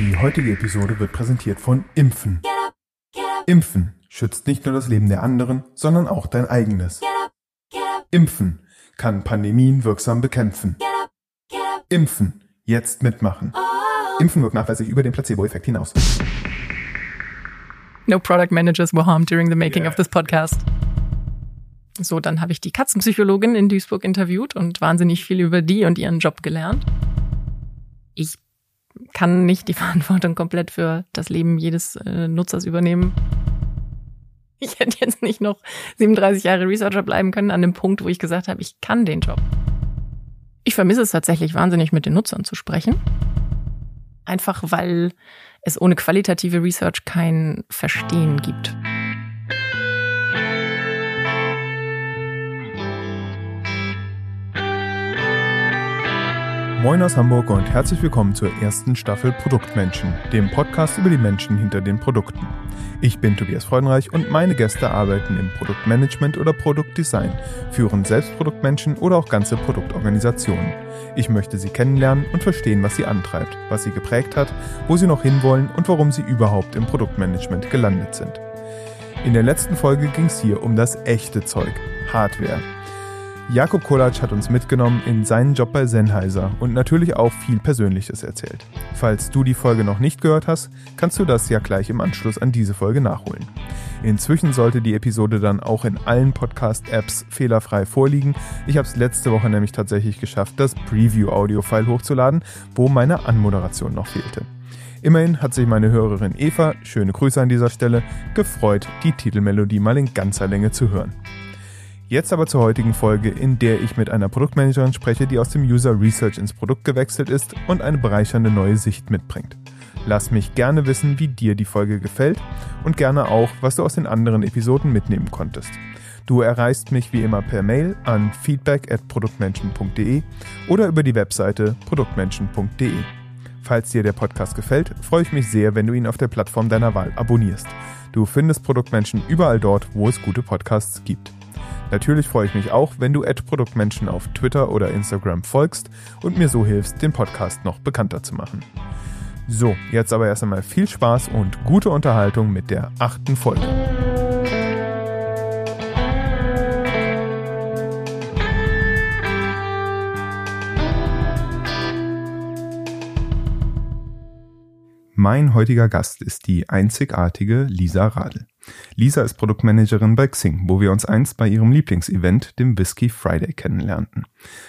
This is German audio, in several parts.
Die heutige Episode wird präsentiert von Impfen. Impfen schützt nicht nur das Leben der anderen, sondern auch dein eigenes. Impfen kann Pandemien wirksam bekämpfen. Impfen. Jetzt mitmachen. Impfen wirkt nachweislich über den Placebo-Effekt hinaus. No product managers were harmed during the making yeah. of this podcast. So, dann habe ich die Katzenpsychologin in Duisburg interviewt und wahnsinnig viel über die und ihren Job gelernt. Ich kann nicht die Verantwortung komplett für das Leben jedes äh, Nutzers übernehmen. Ich hätte jetzt nicht noch 37 Jahre Researcher bleiben können an dem Punkt, wo ich gesagt habe, ich kann den Job. Ich vermisse es tatsächlich wahnsinnig, mit den Nutzern zu sprechen. Einfach weil es ohne qualitative Research kein Verstehen gibt. Moin aus Hamburg und herzlich willkommen zur ersten Staffel Produktmenschen, dem Podcast über die Menschen hinter den Produkten. Ich bin Tobias Freudenreich und meine Gäste arbeiten im Produktmanagement oder Produktdesign, führen selbst Produktmenschen oder auch ganze Produktorganisationen. Ich möchte sie kennenlernen und verstehen, was sie antreibt, was sie geprägt hat, wo sie noch hinwollen und warum sie überhaupt im Produktmanagement gelandet sind. In der letzten Folge ging es hier um das echte Zeug, Hardware. Jakob Kolatsch hat uns mitgenommen in seinen Job bei Sennheiser und natürlich auch viel Persönliches erzählt. Falls du die Folge noch nicht gehört hast, kannst du das ja gleich im Anschluss an diese Folge nachholen. Inzwischen sollte die Episode dann auch in allen Podcast-Apps fehlerfrei vorliegen. Ich habe es letzte Woche nämlich tatsächlich geschafft, das Preview-Audio-File hochzuladen, wo meine Anmoderation noch fehlte. Immerhin hat sich meine Hörerin Eva, schöne Grüße an dieser Stelle, gefreut, die Titelmelodie mal in ganzer Länge zu hören. Jetzt aber zur heutigen Folge, in der ich mit einer Produktmanagerin spreche, die aus dem User Research ins Produkt gewechselt ist und eine bereichernde neue Sicht mitbringt. Lass mich gerne wissen, wie dir die Folge gefällt und gerne auch, was du aus den anderen Episoden mitnehmen konntest. Du erreichst mich wie immer per Mail an feedback at oder über die Webseite produktmenschen.de. Falls dir der Podcast gefällt, freue ich mich sehr, wenn du ihn auf der Plattform deiner Wahl abonnierst. Du findest Produktmenschen überall dort, wo es gute Podcasts gibt. Natürlich freue ich mich auch, wenn du Produktmenschen auf Twitter oder Instagram folgst und mir so hilfst, den Podcast noch bekannter zu machen. So, jetzt aber erst einmal viel Spaß und gute Unterhaltung mit der achten Folge. Mein heutiger Gast ist die einzigartige Lisa Radl. Lisa ist Produktmanagerin bei Xing, wo wir uns einst bei ihrem Lieblingsevent, dem Whisky Friday, kennenlernten.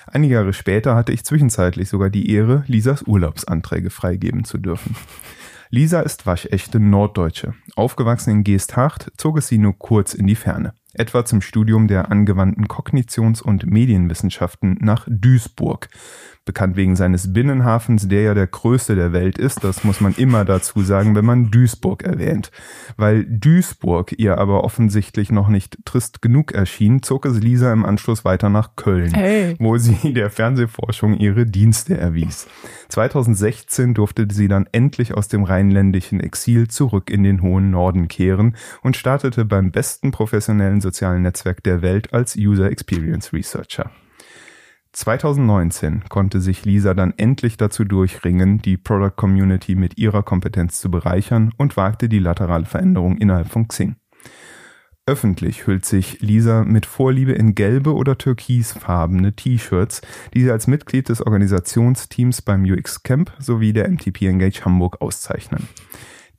Einige Jahre später hatte ich zwischenzeitlich sogar die Ehre, Lisas Urlaubsanträge freigeben zu dürfen. Lisa ist waschechte Norddeutsche. Aufgewachsen in Geesthacht zog es sie nur kurz in die Ferne etwa zum Studium der angewandten Kognitions- und Medienwissenschaften nach Duisburg. Bekannt wegen seines Binnenhafens, der ja der größte der Welt ist, das muss man immer dazu sagen, wenn man Duisburg erwähnt. Weil Duisburg ihr aber offensichtlich noch nicht trist genug erschien, zog es Lisa im Anschluss weiter nach Köln, hey. wo sie der Fernsehforschung ihre Dienste erwies. 2016 durfte sie dann endlich aus dem rheinländischen Exil zurück in den hohen Norden kehren und startete beim besten professionellen sozialen Netzwerk der Welt als User Experience Researcher. 2019 konnte sich Lisa dann endlich dazu durchringen, die Product Community mit ihrer Kompetenz zu bereichern und wagte die laterale Veränderung innerhalb von Xing. Öffentlich hüllt sich Lisa mit Vorliebe in gelbe oder türkisfarbene T-Shirts, die sie als Mitglied des Organisationsteams beim UX Camp sowie der MTP Engage Hamburg auszeichnen.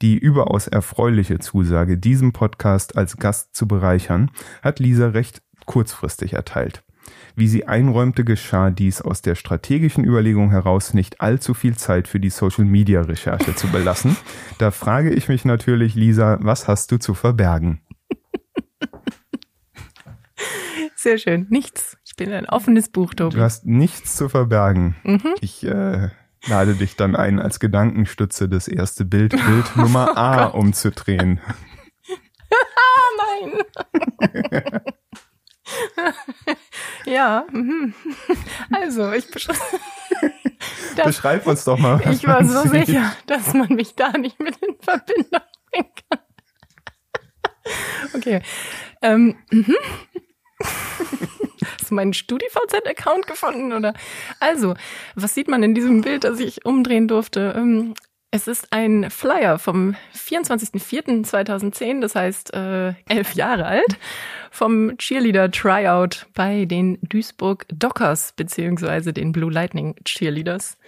Die überaus erfreuliche Zusage, diesem Podcast als Gast zu bereichern, hat Lisa recht kurzfristig erteilt. Wie sie einräumte, geschah dies aus der strategischen Überlegung heraus, nicht allzu viel Zeit für die Social-Media-Recherche zu belassen. Da frage ich mich natürlich, Lisa, was hast du zu verbergen? Sehr schön. Nichts. Ich bin ein offenes Buch, Tobi. Du hast nichts zu verbergen. Mhm. Ich äh, lade dich dann ein, als Gedankenstütze das erste Bild, Bild oh Nummer oh A Gott. umzudrehen. Nein. ja, mhm. also ich beschreibe. Beschreib uns doch mal. Ich war so sieht. sicher, dass man mich da nicht mit in Verbindung bringen kann. Okay. Ähm, mhm. Hast du meinen StudiVZ-Account gefunden, oder? Also, was sieht man in diesem Bild, das ich umdrehen durfte? Ähm, Es ist ein Flyer vom 24.04.2010, das heißt äh, elf Jahre alt, vom Cheerleader Tryout bei den Duisburg Dockers beziehungsweise den Blue Lightning Cheerleaders,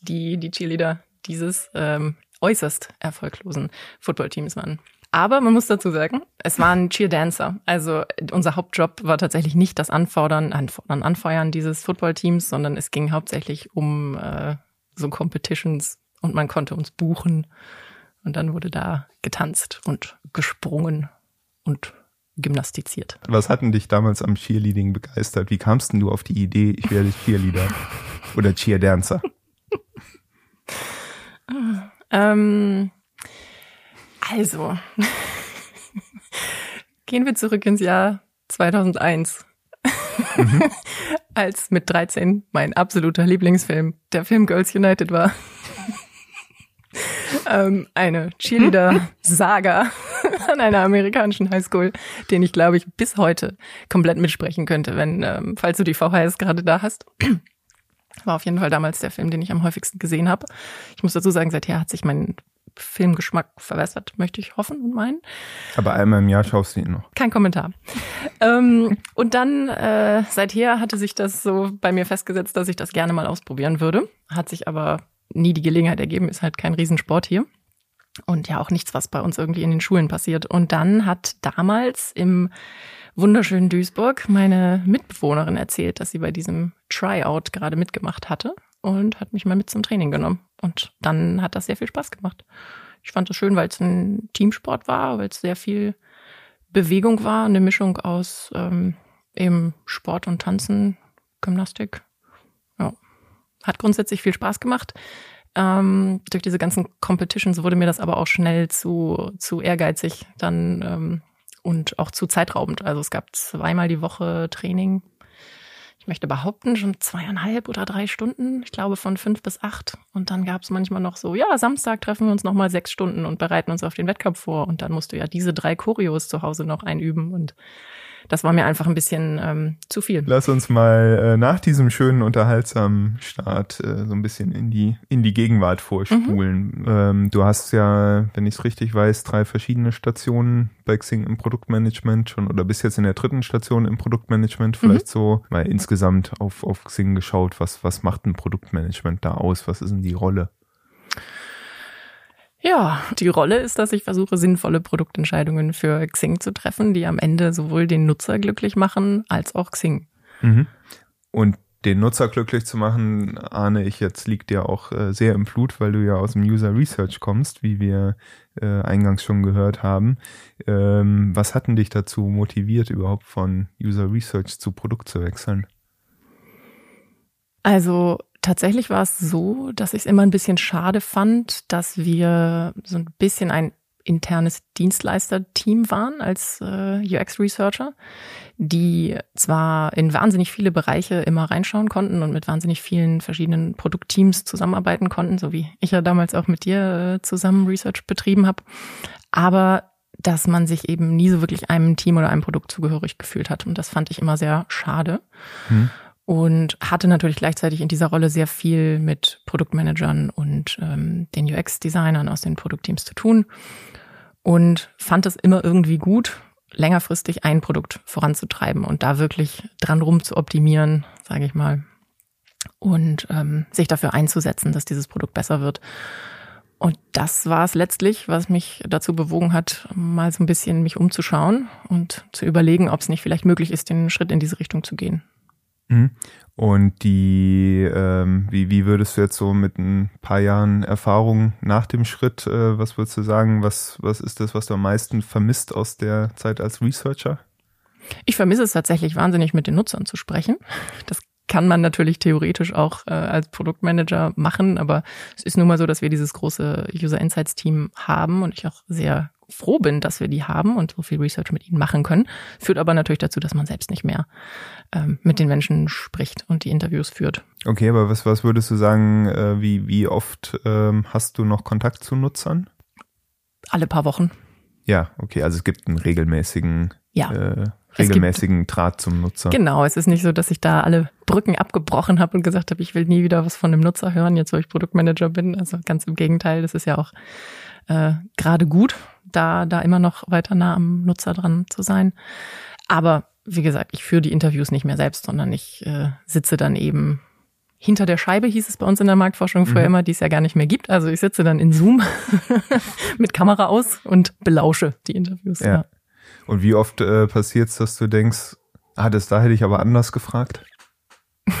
die die Cheerleader dieses ähm, äußerst erfolglosen Footballteams waren. Aber man muss dazu sagen, es waren Cheerdancer. Also unser Hauptjob war tatsächlich nicht das Anfordern, Anfordern, Anfeuern dieses Footballteams, sondern es ging hauptsächlich um äh, so Competitions und man konnte uns buchen. Und dann wurde da getanzt und gesprungen und gymnastiziert. Was hatten dich damals am Cheerleading begeistert? Wie kamst denn du auf die Idee, ich werde Cheerleader oder Cheerdancer? ähm, also, gehen wir zurück ins Jahr 2001. Mhm. Als mit 13 mein absoluter Lieblingsfilm, der Film Girls United war. ähm, eine Cheerleader-Saga an einer amerikanischen Highschool, den ich, glaube ich, bis heute komplett mitsprechen könnte, wenn, ähm, falls du die VHS gerade da hast. War auf jeden Fall damals der Film, den ich am häufigsten gesehen habe. Ich muss dazu sagen, seither hat sich mein Filmgeschmack verbessert, möchte ich hoffen und meinen. Aber einmal im Jahr schaust du ihn noch. Kein Kommentar. ähm, und dann, äh, seither hatte sich das so bei mir festgesetzt, dass ich das gerne mal ausprobieren würde. Hat sich aber nie die Gelegenheit ergeben, ist halt kein Riesensport hier. Und ja auch nichts, was bei uns irgendwie in den Schulen passiert. Und dann hat damals im wunderschönen Duisburg meine Mitbewohnerin erzählt, dass sie bei diesem Tryout gerade mitgemacht hatte und hat mich mal mit zum Training genommen. Und dann hat das sehr viel Spaß gemacht. Ich fand es schön, weil es ein Teamsport war, weil es sehr viel Bewegung war, eine Mischung aus ähm, eben Sport und Tanzen, Gymnastik. Ja. Hat grundsätzlich viel Spaß gemacht. Ähm, durch diese ganzen Competitions wurde mir das aber auch schnell zu, zu ehrgeizig dann ähm, und auch zu zeitraubend. Also es gab zweimal die Woche Training möchte behaupten, schon zweieinhalb oder drei Stunden. Ich glaube von fünf bis acht. Und dann gab es manchmal noch so, ja, Samstag treffen wir uns nochmal sechs Stunden und bereiten uns auf den Wettkampf vor. Und dann musst du ja diese drei Choreos zu Hause noch einüben. Und das war mir einfach ein bisschen ähm, zu viel. Lass uns mal äh, nach diesem schönen, unterhaltsamen Start äh, so ein bisschen in die, in die Gegenwart vorspulen. Mhm. Ähm, du hast ja, wenn ich es richtig weiß, drei verschiedene Stationen bei Xing im Produktmanagement schon oder bis jetzt in der dritten Station im Produktmanagement. Vielleicht mhm. so mal insgesamt auf, auf Xing geschaut, was, was macht ein Produktmanagement da aus? Was ist denn die Rolle? Ja, die Rolle ist, dass ich versuche, sinnvolle Produktentscheidungen für Xing zu treffen, die am Ende sowohl den Nutzer glücklich machen als auch Xing. Mhm. Und den Nutzer glücklich zu machen, ahne ich jetzt, liegt dir auch äh, sehr im Blut, weil du ja aus dem User Research kommst, wie wir äh, eingangs schon gehört haben. Ähm, was hat denn dich dazu motiviert, überhaupt von User Research zu Produkt zu wechseln? Also tatsächlich war es so, dass ich es immer ein bisschen schade fand, dass wir so ein bisschen ein internes Dienstleister-Team waren als äh, UX-Researcher, die zwar in wahnsinnig viele Bereiche immer reinschauen konnten und mit wahnsinnig vielen verschiedenen Produktteams zusammenarbeiten konnten, so wie ich ja damals auch mit dir äh, zusammen Research betrieben habe, aber dass man sich eben nie so wirklich einem Team oder einem Produkt zugehörig gefühlt hat. Und das fand ich immer sehr schade. Hm und hatte natürlich gleichzeitig in dieser Rolle sehr viel mit Produktmanagern und ähm, den UX-Designern aus den Produktteams zu tun und fand es immer irgendwie gut, längerfristig ein Produkt voranzutreiben und da wirklich dran rum zu optimieren, sage ich mal, und ähm, sich dafür einzusetzen, dass dieses Produkt besser wird. Und das war es letztlich, was mich dazu bewogen hat, mal so ein bisschen mich umzuschauen und zu überlegen, ob es nicht vielleicht möglich ist, den Schritt in diese Richtung zu gehen. Mhm. Und die, ähm, wie, wie würdest du jetzt so mit ein paar Jahren Erfahrung nach dem Schritt, äh, was würdest du sagen, was, was ist das, was du am meisten vermisst aus der Zeit als Researcher? Ich vermisse es tatsächlich wahnsinnig, mit den Nutzern zu sprechen. Das kann man natürlich theoretisch auch äh, als Produktmanager machen, aber es ist nun mal so, dass wir dieses große User Insights Team haben und ich auch sehr froh bin, dass wir die haben und so viel Research mit ihnen machen können. Führt aber natürlich dazu, dass man selbst nicht mehr ähm, mit den Menschen spricht und die Interviews führt. Okay, aber was, was würdest du sagen, äh, wie, wie oft ähm, hast du noch Kontakt zu Nutzern? Alle paar Wochen. Ja, okay, also es gibt einen regelmäßigen ja. äh, regelmäßigen gibt, Draht zum Nutzer. Genau, es ist nicht so, dass ich da alle Brücken abgebrochen habe und gesagt habe, ich will nie wieder was von dem Nutzer hören, jetzt wo ich Produktmanager bin. Also ganz im Gegenteil, das ist ja auch äh, gerade gut, da, da immer noch weiter nah am Nutzer dran zu sein. Aber wie gesagt, ich führe die Interviews nicht mehr selbst, sondern ich äh, sitze dann eben hinter der Scheibe, hieß es bei uns in der Marktforschung früher mhm. immer, die es ja gar nicht mehr gibt. Also ich sitze dann in Zoom mit Kamera aus und belausche die Interviews. Ja. ja. Und wie oft äh, passiert es, dass du denkst, ah, das da hätte ich aber anders gefragt?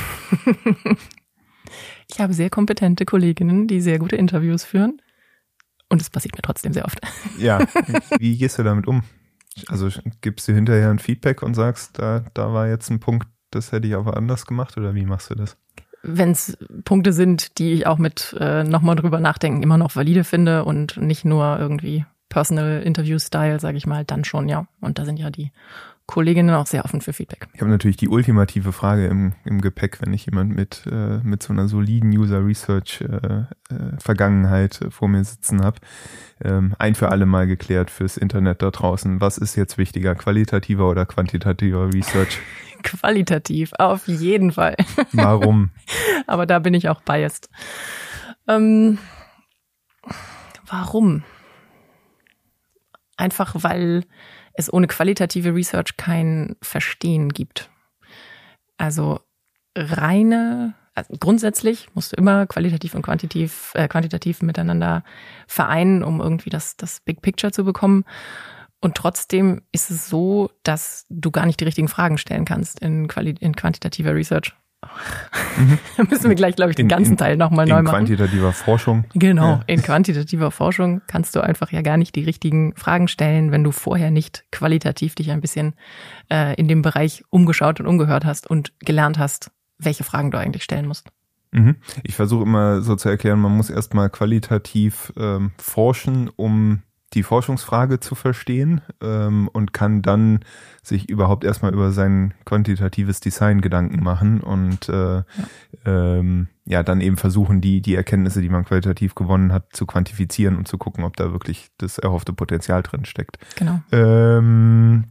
ich habe sehr kompetente Kolleginnen, die sehr gute Interviews führen. Und es passiert mir trotzdem sehr oft. Ja, wie gehst du damit um? Also gibst du hinterher ein Feedback und sagst, da, da war jetzt ein Punkt, das hätte ich aber anders gemacht oder wie machst du das? Wenn es Punkte sind, die ich auch mit äh, nochmal drüber nachdenken immer noch valide finde und nicht nur irgendwie Personal Interview Style, sage ich mal, dann schon, ja. Und da sind ja die Kolleginnen auch sehr offen für Feedback. Ich habe natürlich die ultimative Frage im, im Gepäck, wenn ich jemand mit, äh, mit so einer soliden User Research äh, äh, Vergangenheit vor mir sitzen habe. Ähm, ein für alle Mal geklärt fürs Internet da draußen. Was ist jetzt wichtiger, qualitativer oder quantitativer Research? Qualitativ, auf jeden Fall. Warum? Aber da bin ich auch biased. Ähm, warum? Einfach weil es ohne qualitative Research kein Verstehen gibt. Also reine, also grundsätzlich musst du immer qualitativ und quantitativ, äh, quantitativ miteinander vereinen, um irgendwie das, das Big Picture zu bekommen. Und trotzdem ist es so, dass du gar nicht die richtigen Fragen stellen kannst in, Quali in quantitativer Research. Mhm. da müssen wir gleich, glaube ich, den in, ganzen in, Teil nochmal neu machen. In quantitativer Forschung. Genau, ja. in quantitativer Forschung kannst du einfach ja gar nicht die richtigen Fragen stellen, wenn du vorher nicht qualitativ dich ein bisschen äh, in dem Bereich umgeschaut und umgehört hast und gelernt hast, welche Fragen du eigentlich stellen musst. Mhm. Ich versuche immer so zu erklären, man muss erstmal qualitativ ähm, forschen, um die Forschungsfrage zu verstehen ähm, und kann dann sich überhaupt erstmal über sein quantitatives Design Gedanken machen und äh, ja. Ähm, ja dann eben versuchen, die, die Erkenntnisse, die man qualitativ gewonnen hat, zu quantifizieren und zu gucken, ob da wirklich das erhoffte Potenzial drin steckt. Genau. Ähm,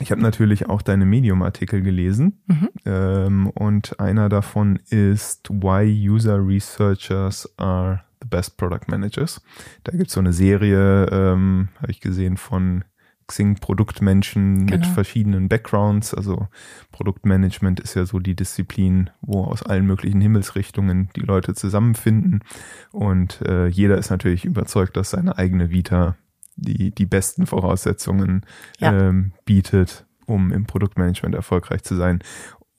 ich habe natürlich auch deine Medium-Artikel gelesen mhm. ähm, und einer davon ist Why User Researchers Are The Best Product Managers. Da gibt es so eine Serie, ähm, habe ich gesehen, von Xing Produktmenschen genau. mit verschiedenen Backgrounds. Also Produktmanagement ist ja so die Disziplin, wo aus allen möglichen Himmelsrichtungen die Leute zusammenfinden. Und äh, jeder ist natürlich überzeugt, dass seine eigene Vita die, die besten Voraussetzungen ja. ähm, bietet, um im Produktmanagement erfolgreich zu sein.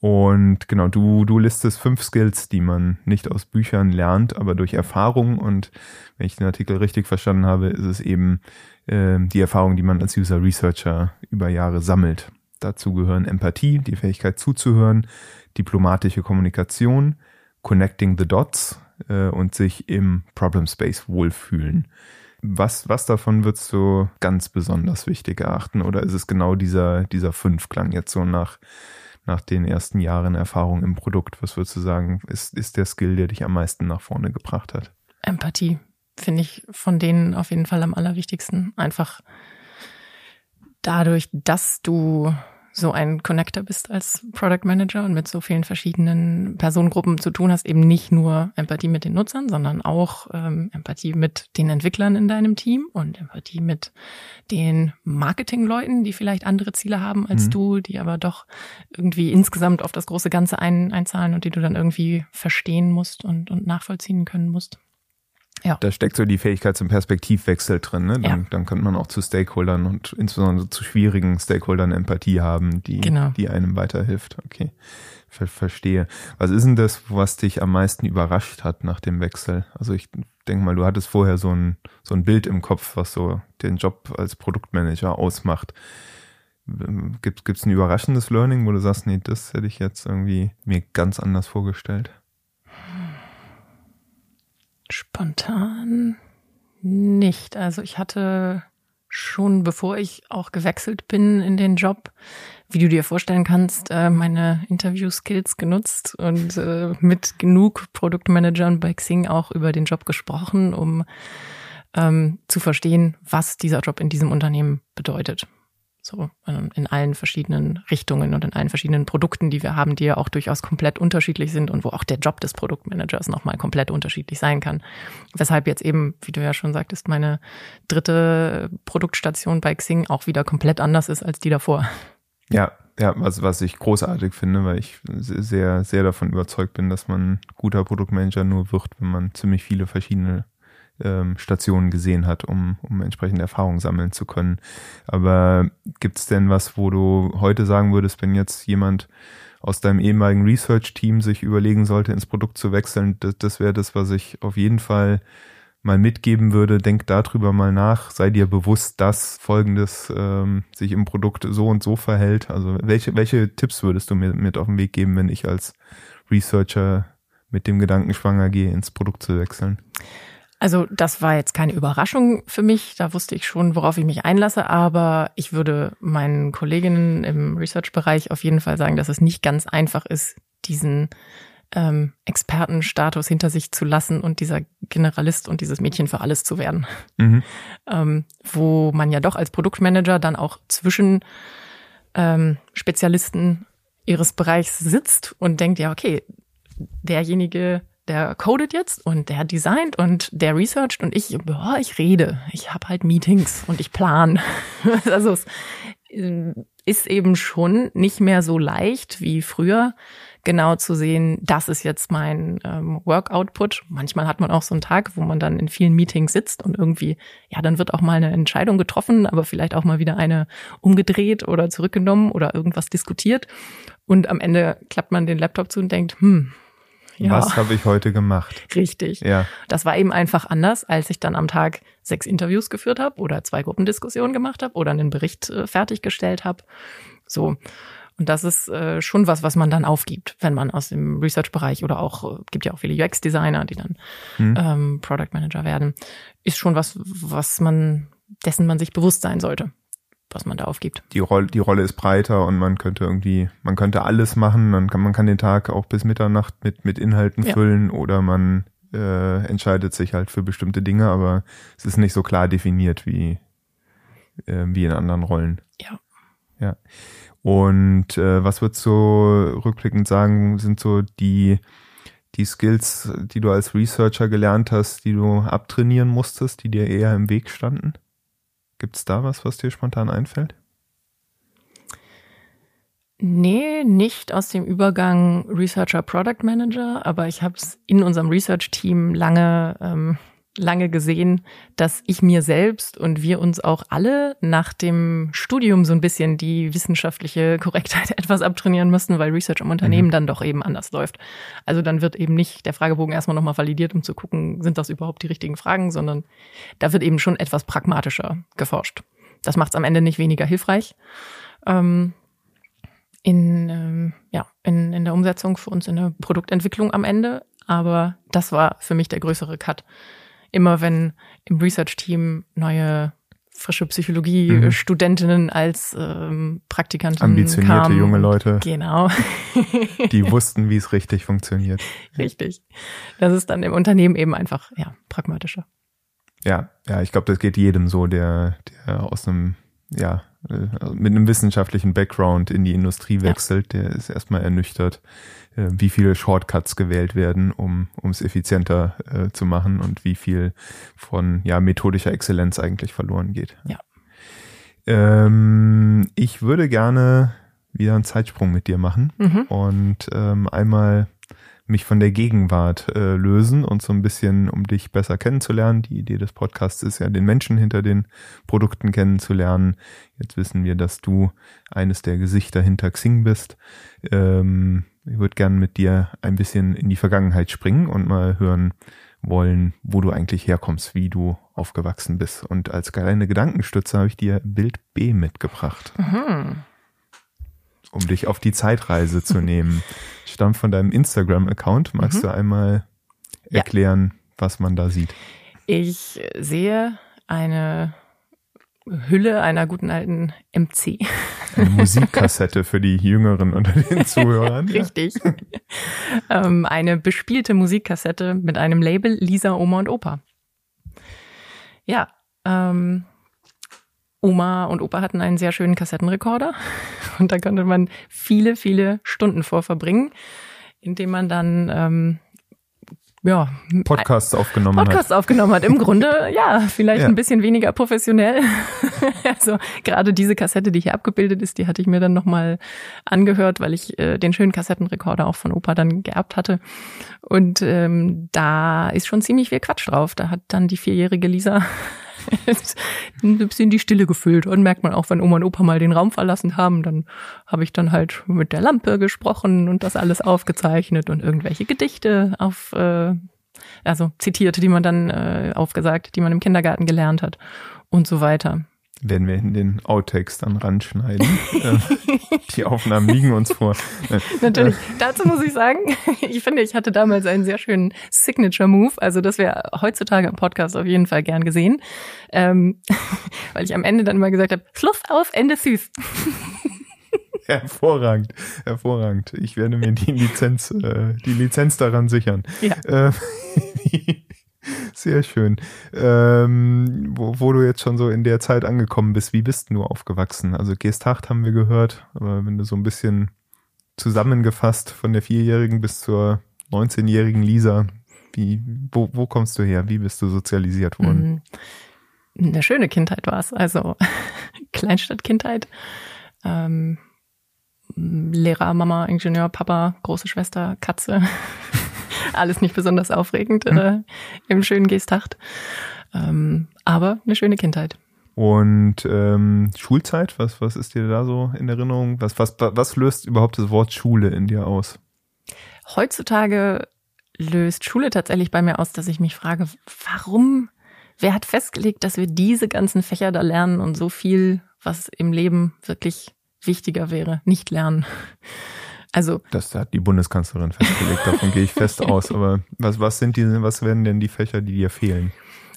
Und genau, du, du listest fünf Skills, die man nicht aus Büchern lernt, aber durch Erfahrung. Und wenn ich den Artikel richtig verstanden habe, ist es eben äh, die Erfahrung, die man als User Researcher über Jahre sammelt. Dazu gehören Empathie, die Fähigkeit zuzuhören, diplomatische Kommunikation, Connecting the Dots äh, und sich im Problem Space wohlfühlen. Was, was davon würdest du ganz besonders wichtig erachten? Oder ist es genau dieser, dieser Fünfklang jetzt so nach nach den ersten Jahren Erfahrung im Produkt? Was würdest du sagen, ist, ist der Skill, der dich am meisten nach vorne gebracht hat? Empathie finde ich von denen auf jeden Fall am allerwichtigsten. Einfach dadurch, dass du so ein Connector bist als Product Manager und mit so vielen verschiedenen Personengruppen zu tun hast, eben nicht nur Empathie mit den Nutzern, sondern auch ähm, Empathie mit den Entwicklern in deinem Team und Empathie mit den Marketingleuten, die vielleicht andere Ziele haben als mhm. du, die aber doch irgendwie insgesamt auf das große Ganze ein, einzahlen und die du dann irgendwie verstehen musst und, und nachvollziehen können musst. Ja. Da steckt so die Fähigkeit zum Perspektivwechsel drin. Ne? Dann, ja. dann könnte man auch zu Stakeholdern und insbesondere zu schwierigen Stakeholdern Empathie haben, die, genau. die einem weiterhilft. Okay, Ver verstehe. Was ist denn das, was dich am meisten überrascht hat nach dem Wechsel? Also ich denke mal, du hattest vorher so ein, so ein Bild im Kopf, was so den Job als Produktmanager ausmacht. Gibt es ein überraschendes Learning, wo du sagst, nee, das hätte ich jetzt irgendwie mir ganz anders vorgestellt? Spontan nicht. Also ich hatte schon, bevor ich auch gewechselt bin in den Job, wie du dir vorstellen kannst, äh, meine Interview-Skills genutzt und äh, mit genug Produktmanagern bei Xing auch über den Job gesprochen, um ähm, zu verstehen, was dieser Job in diesem Unternehmen bedeutet. So ähm, in allen verschiedenen Richtungen und in allen verschiedenen Produkten, die wir haben, die ja auch durchaus komplett unterschiedlich sind und wo auch der Job des Produktmanagers nochmal komplett unterschiedlich sein kann. Weshalb jetzt eben, wie du ja schon sagtest, meine dritte Produktstation bei Xing auch wieder komplett anders ist als die davor. Ja, ja, was, was ich großartig finde, weil ich sehr, sehr davon überzeugt bin, dass man guter Produktmanager nur wird, wenn man ziemlich viele verschiedene ähm, Stationen gesehen hat, um, um entsprechende Erfahrungen sammeln zu können. Aber gibt es denn was, wo du heute sagen würdest, wenn jetzt jemand aus deinem ehemaligen Research-Team sich überlegen sollte, ins Produkt zu wechseln, das, das wäre das, was ich auf jeden Fall mal mitgeben würde, denk darüber mal nach, sei dir bewusst, dass folgendes ähm, sich im Produkt so und so verhält. Also welche, welche Tipps würdest du mir mit auf den Weg geben, wenn ich als Researcher mit dem Gedanken schwanger gehe, ins Produkt zu wechseln? Also das war jetzt keine Überraschung für mich. Da wusste ich schon, worauf ich mich einlasse. Aber ich würde meinen Kolleginnen im Research-Bereich auf jeden Fall sagen, dass es nicht ganz einfach ist, diesen ähm, Expertenstatus hinter sich zu lassen und dieser Generalist und dieses Mädchen für alles zu werden. Mhm. Ähm, wo man ja doch als Produktmanager dann auch zwischen ähm, Spezialisten ihres Bereichs sitzt und denkt, ja, okay, derjenige der codet jetzt und der designt und der researcht und ich, boah, ich rede. Ich habe halt Meetings und ich plan. also es äh, ist eben schon nicht mehr so leicht wie früher, genau zu sehen, das ist jetzt mein ähm, Work-Output. Manchmal hat man auch so einen Tag, wo man dann in vielen Meetings sitzt und irgendwie, ja, dann wird auch mal eine Entscheidung getroffen, aber vielleicht auch mal wieder eine umgedreht oder zurückgenommen oder irgendwas diskutiert. Und am Ende klappt man den Laptop zu und denkt, hm, ja. Was habe ich heute gemacht? Richtig. Ja. Das war eben einfach anders, als ich dann am Tag sechs Interviews geführt habe oder zwei Gruppendiskussionen gemacht habe oder einen Bericht äh, fertiggestellt habe. So. Und das ist äh, schon was, was man dann aufgibt, wenn man aus dem Research-Bereich oder auch, äh, gibt ja auch viele UX-Designer, die dann mhm. ähm, Product Manager werden, ist schon was, was man, dessen man sich bewusst sein sollte was man da aufgibt. Die Rolle, die Rolle ist breiter und man könnte irgendwie, man könnte alles machen, man kann, man kann den Tag auch bis Mitternacht mit, mit Inhalten ja. füllen oder man äh, entscheidet sich halt für bestimmte Dinge, aber es ist nicht so klar definiert wie, äh, wie in anderen Rollen. Ja. Ja. Und äh, was würdest du rückblickend sagen, sind so die, die Skills, die du als Researcher gelernt hast, die du abtrainieren musstest, die dir eher im Weg standen? Gibt es da was, was dir spontan einfällt? Nee, nicht aus dem Übergang Researcher Product Manager, aber ich habe es in unserem Research-Team lange, ähm, lange gesehen, dass ich mir selbst und wir uns auch alle nach dem Studium so ein bisschen die wissenschaftliche Korrektheit etwas abtrainieren müssen, weil Research im Unternehmen mhm. dann doch eben anders läuft. Also dann wird eben nicht der Fragebogen erstmal nochmal validiert, um zu gucken, sind das überhaupt die richtigen Fragen, sondern da wird eben schon etwas pragmatischer geforscht. Das macht es am Ende nicht weniger hilfreich. Ähm, in, ähm, ja, in, in der Umsetzung für uns in der Produktentwicklung am Ende. Aber das war für mich der größere Cut immer wenn im Research-Team neue frische Psychologie-Studentinnen mhm. als ähm, Praktikanten Ambitionierte kamen. junge Leute. Genau. die wussten, wie es richtig funktioniert. Richtig. Das ist dann im Unternehmen eben einfach, ja, pragmatischer. Ja, ja, ich glaube, das geht jedem so, der, der aus einem, ja, mit einem wissenschaftlichen Background in die Industrie wechselt, ja. der ist erstmal ernüchtert, äh, wie viele Shortcuts gewählt werden, um um es effizienter äh, zu machen und wie viel von ja methodischer Exzellenz eigentlich verloren geht. Ja. Ähm, ich würde gerne wieder einen Zeitsprung mit dir machen mhm. und ähm, einmal mich von der Gegenwart äh, lösen und so ein bisschen, um dich besser kennenzulernen. Die Idee des Podcasts ist ja, den Menschen hinter den Produkten kennenzulernen. Jetzt wissen wir, dass du eines der Gesichter hinter Xing bist. Ähm, ich würde gerne mit dir ein bisschen in die Vergangenheit springen und mal hören wollen, wo du eigentlich herkommst, wie du aufgewachsen bist. Und als kleine Gedankenstütze habe ich dir Bild B mitgebracht. Mhm um dich auf die Zeitreise zu nehmen. Stammt von deinem Instagram-Account. Magst mhm. du einmal erklären, ja. was man da sieht? Ich sehe eine Hülle einer guten alten MC. Eine Musikkassette für die Jüngeren unter den Zuhörern. Richtig. ähm, eine bespielte Musikkassette mit einem Label Lisa, Oma und Opa. Ja, ähm, Oma und Opa hatten einen sehr schönen Kassettenrekorder und da konnte man viele, viele Stunden vor verbringen, indem man dann ähm, ja, Podcasts aufgenommen Podcasts hat. aufgenommen hat. Im Grunde, ja, vielleicht ja. ein bisschen weniger professionell. also gerade diese Kassette, die hier abgebildet ist, die hatte ich mir dann nochmal angehört, weil ich äh, den schönen Kassettenrekorder auch von Opa dann geerbt hatte. Und ähm, da ist schon ziemlich viel Quatsch drauf. Da hat dann die vierjährige Lisa ein bisschen die Stille gefüllt. Und merkt man auch, wenn Oma und Opa mal den Raum verlassen haben, dann habe ich dann halt mit der Lampe gesprochen und das alles aufgezeichnet und irgendwelche Gedichte auf, äh, also zitiert, die man dann äh, aufgesagt, die man im Kindergarten gelernt hat und so weiter werden wir in den Outtakes dann ranschneiden. Die Aufnahmen liegen uns vor. Natürlich. Dazu muss ich sagen, ich finde, ich hatte damals einen sehr schönen Signature-Move. Also das wäre heutzutage im Podcast auf jeden Fall gern gesehen. Ähm, weil ich am Ende dann immer gesagt habe, Schluss auf, Ende süß. Hervorragend, hervorragend. Ich werde mir die Lizenz, äh, die Lizenz daran sichern. Ja. Äh, sehr schön. Ähm, wo, wo du jetzt schon so in der Zeit angekommen bist, wie bist du aufgewachsen? Also Geesthacht haben wir gehört, aber wenn du so ein bisschen zusammengefasst von der Vierjährigen bis zur 19-jährigen Lisa, wie, wo, wo kommst du her? Wie bist du sozialisiert worden? Mhm. Eine schöne Kindheit war es, also Kleinstadtkindheit. Ähm, Lehrer, Mama, Ingenieur, Papa, große Schwester, Katze. Alles nicht besonders aufregend mhm. äh, im schönen Geesthacht. Ähm, aber eine schöne Kindheit. Und ähm, Schulzeit, was, was ist dir da so in Erinnerung? Was, was, was löst überhaupt das Wort Schule in dir aus? Heutzutage löst Schule tatsächlich bei mir aus, dass ich mich frage, warum, wer hat festgelegt, dass wir diese ganzen Fächer da lernen und so viel, was im Leben wirklich wichtiger wäre, nicht lernen. Also das hat die Bundeskanzlerin festgelegt, davon gehe ich fest aus. Aber was, was sind die, was werden denn die Fächer, die dir fehlen?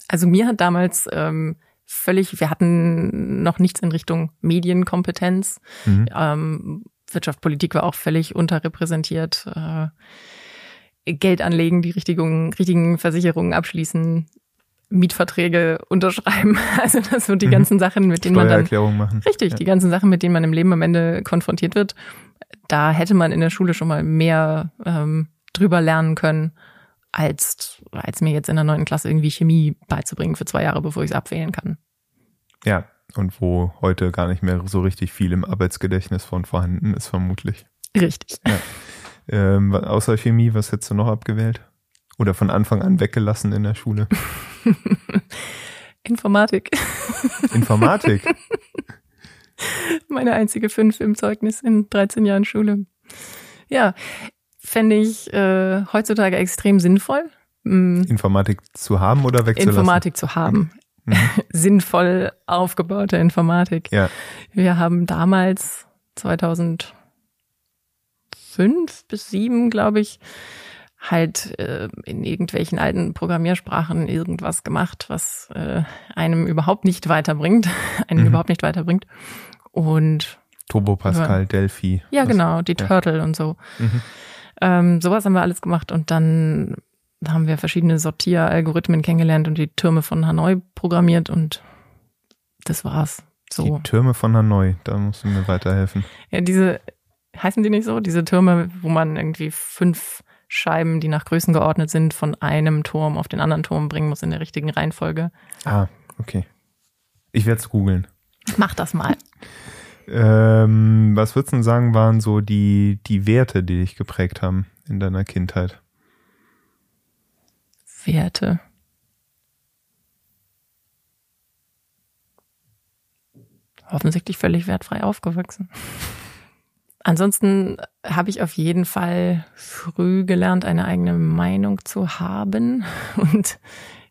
Also mir hat damals ähm, völlig, wir hatten noch nichts in Richtung Medienkompetenz. Mhm. Ähm, Wirtschaft, Politik war auch völlig unterrepräsentiert. Äh, Geld anlegen, die richtigen, richtigen Versicherungen abschließen, Mietverträge unterschreiben. Also das sind die mhm. ganzen Sachen, mit denen man dann machen. richtig, ja. die ganzen Sachen, mit denen man im Leben am Ende konfrontiert wird. Da hätte man in der Schule schon mal mehr ähm, drüber lernen können, als als mir jetzt in der neunten Klasse irgendwie Chemie beizubringen für zwei Jahre, bevor ich es abwählen kann. Ja, und wo heute gar nicht mehr so richtig viel im Arbeitsgedächtnis von vorhanden ist, vermutlich. Richtig. Ja. Ähm, außer Chemie, was hättest du noch abgewählt? Oder von Anfang an weggelassen in der Schule? Informatik. Informatik? Meine einzige fünf im Zeugnis in 13 Jahren Schule. Ja, fände ich äh, heutzutage extrem sinnvoll. Mhm. Informatik zu haben oder wegzulassen? Informatik zu haben. Mhm. Sinnvoll aufgebaute Informatik. Ja. Wir haben damals 2005 bis 7, glaube ich, halt äh, in irgendwelchen alten Programmiersprachen irgendwas gemacht, was äh, einem überhaupt nicht weiterbringt, einen mhm. überhaupt nicht weiterbringt. Und Turbo Pascal, ja, Delphi. Ja, genau, die ja. Turtle und so. Mhm. Ähm, sowas haben wir alles gemacht und dann haben wir verschiedene Sortieralgorithmen kennengelernt und die Türme von Hanoi programmiert und das war's. So. Die Türme von Hanoi, da musst du mir weiterhelfen. Ja, diese, heißen die nicht so? Diese Türme, wo man irgendwie fünf Scheiben, die nach Größen geordnet sind, von einem Turm auf den anderen Turm bringen muss in der richtigen Reihenfolge. Ah, okay. Ich werde es googeln. Mach das mal. ähm, was würdest du sagen, waren so die, die Werte, die dich geprägt haben in deiner Kindheit? Werte. Offensichtlich völlig wertfrei aufgewachsen. Ansonsten habe ich auf jeden Fall früh gelernt, eine eigene Meinung zu haben und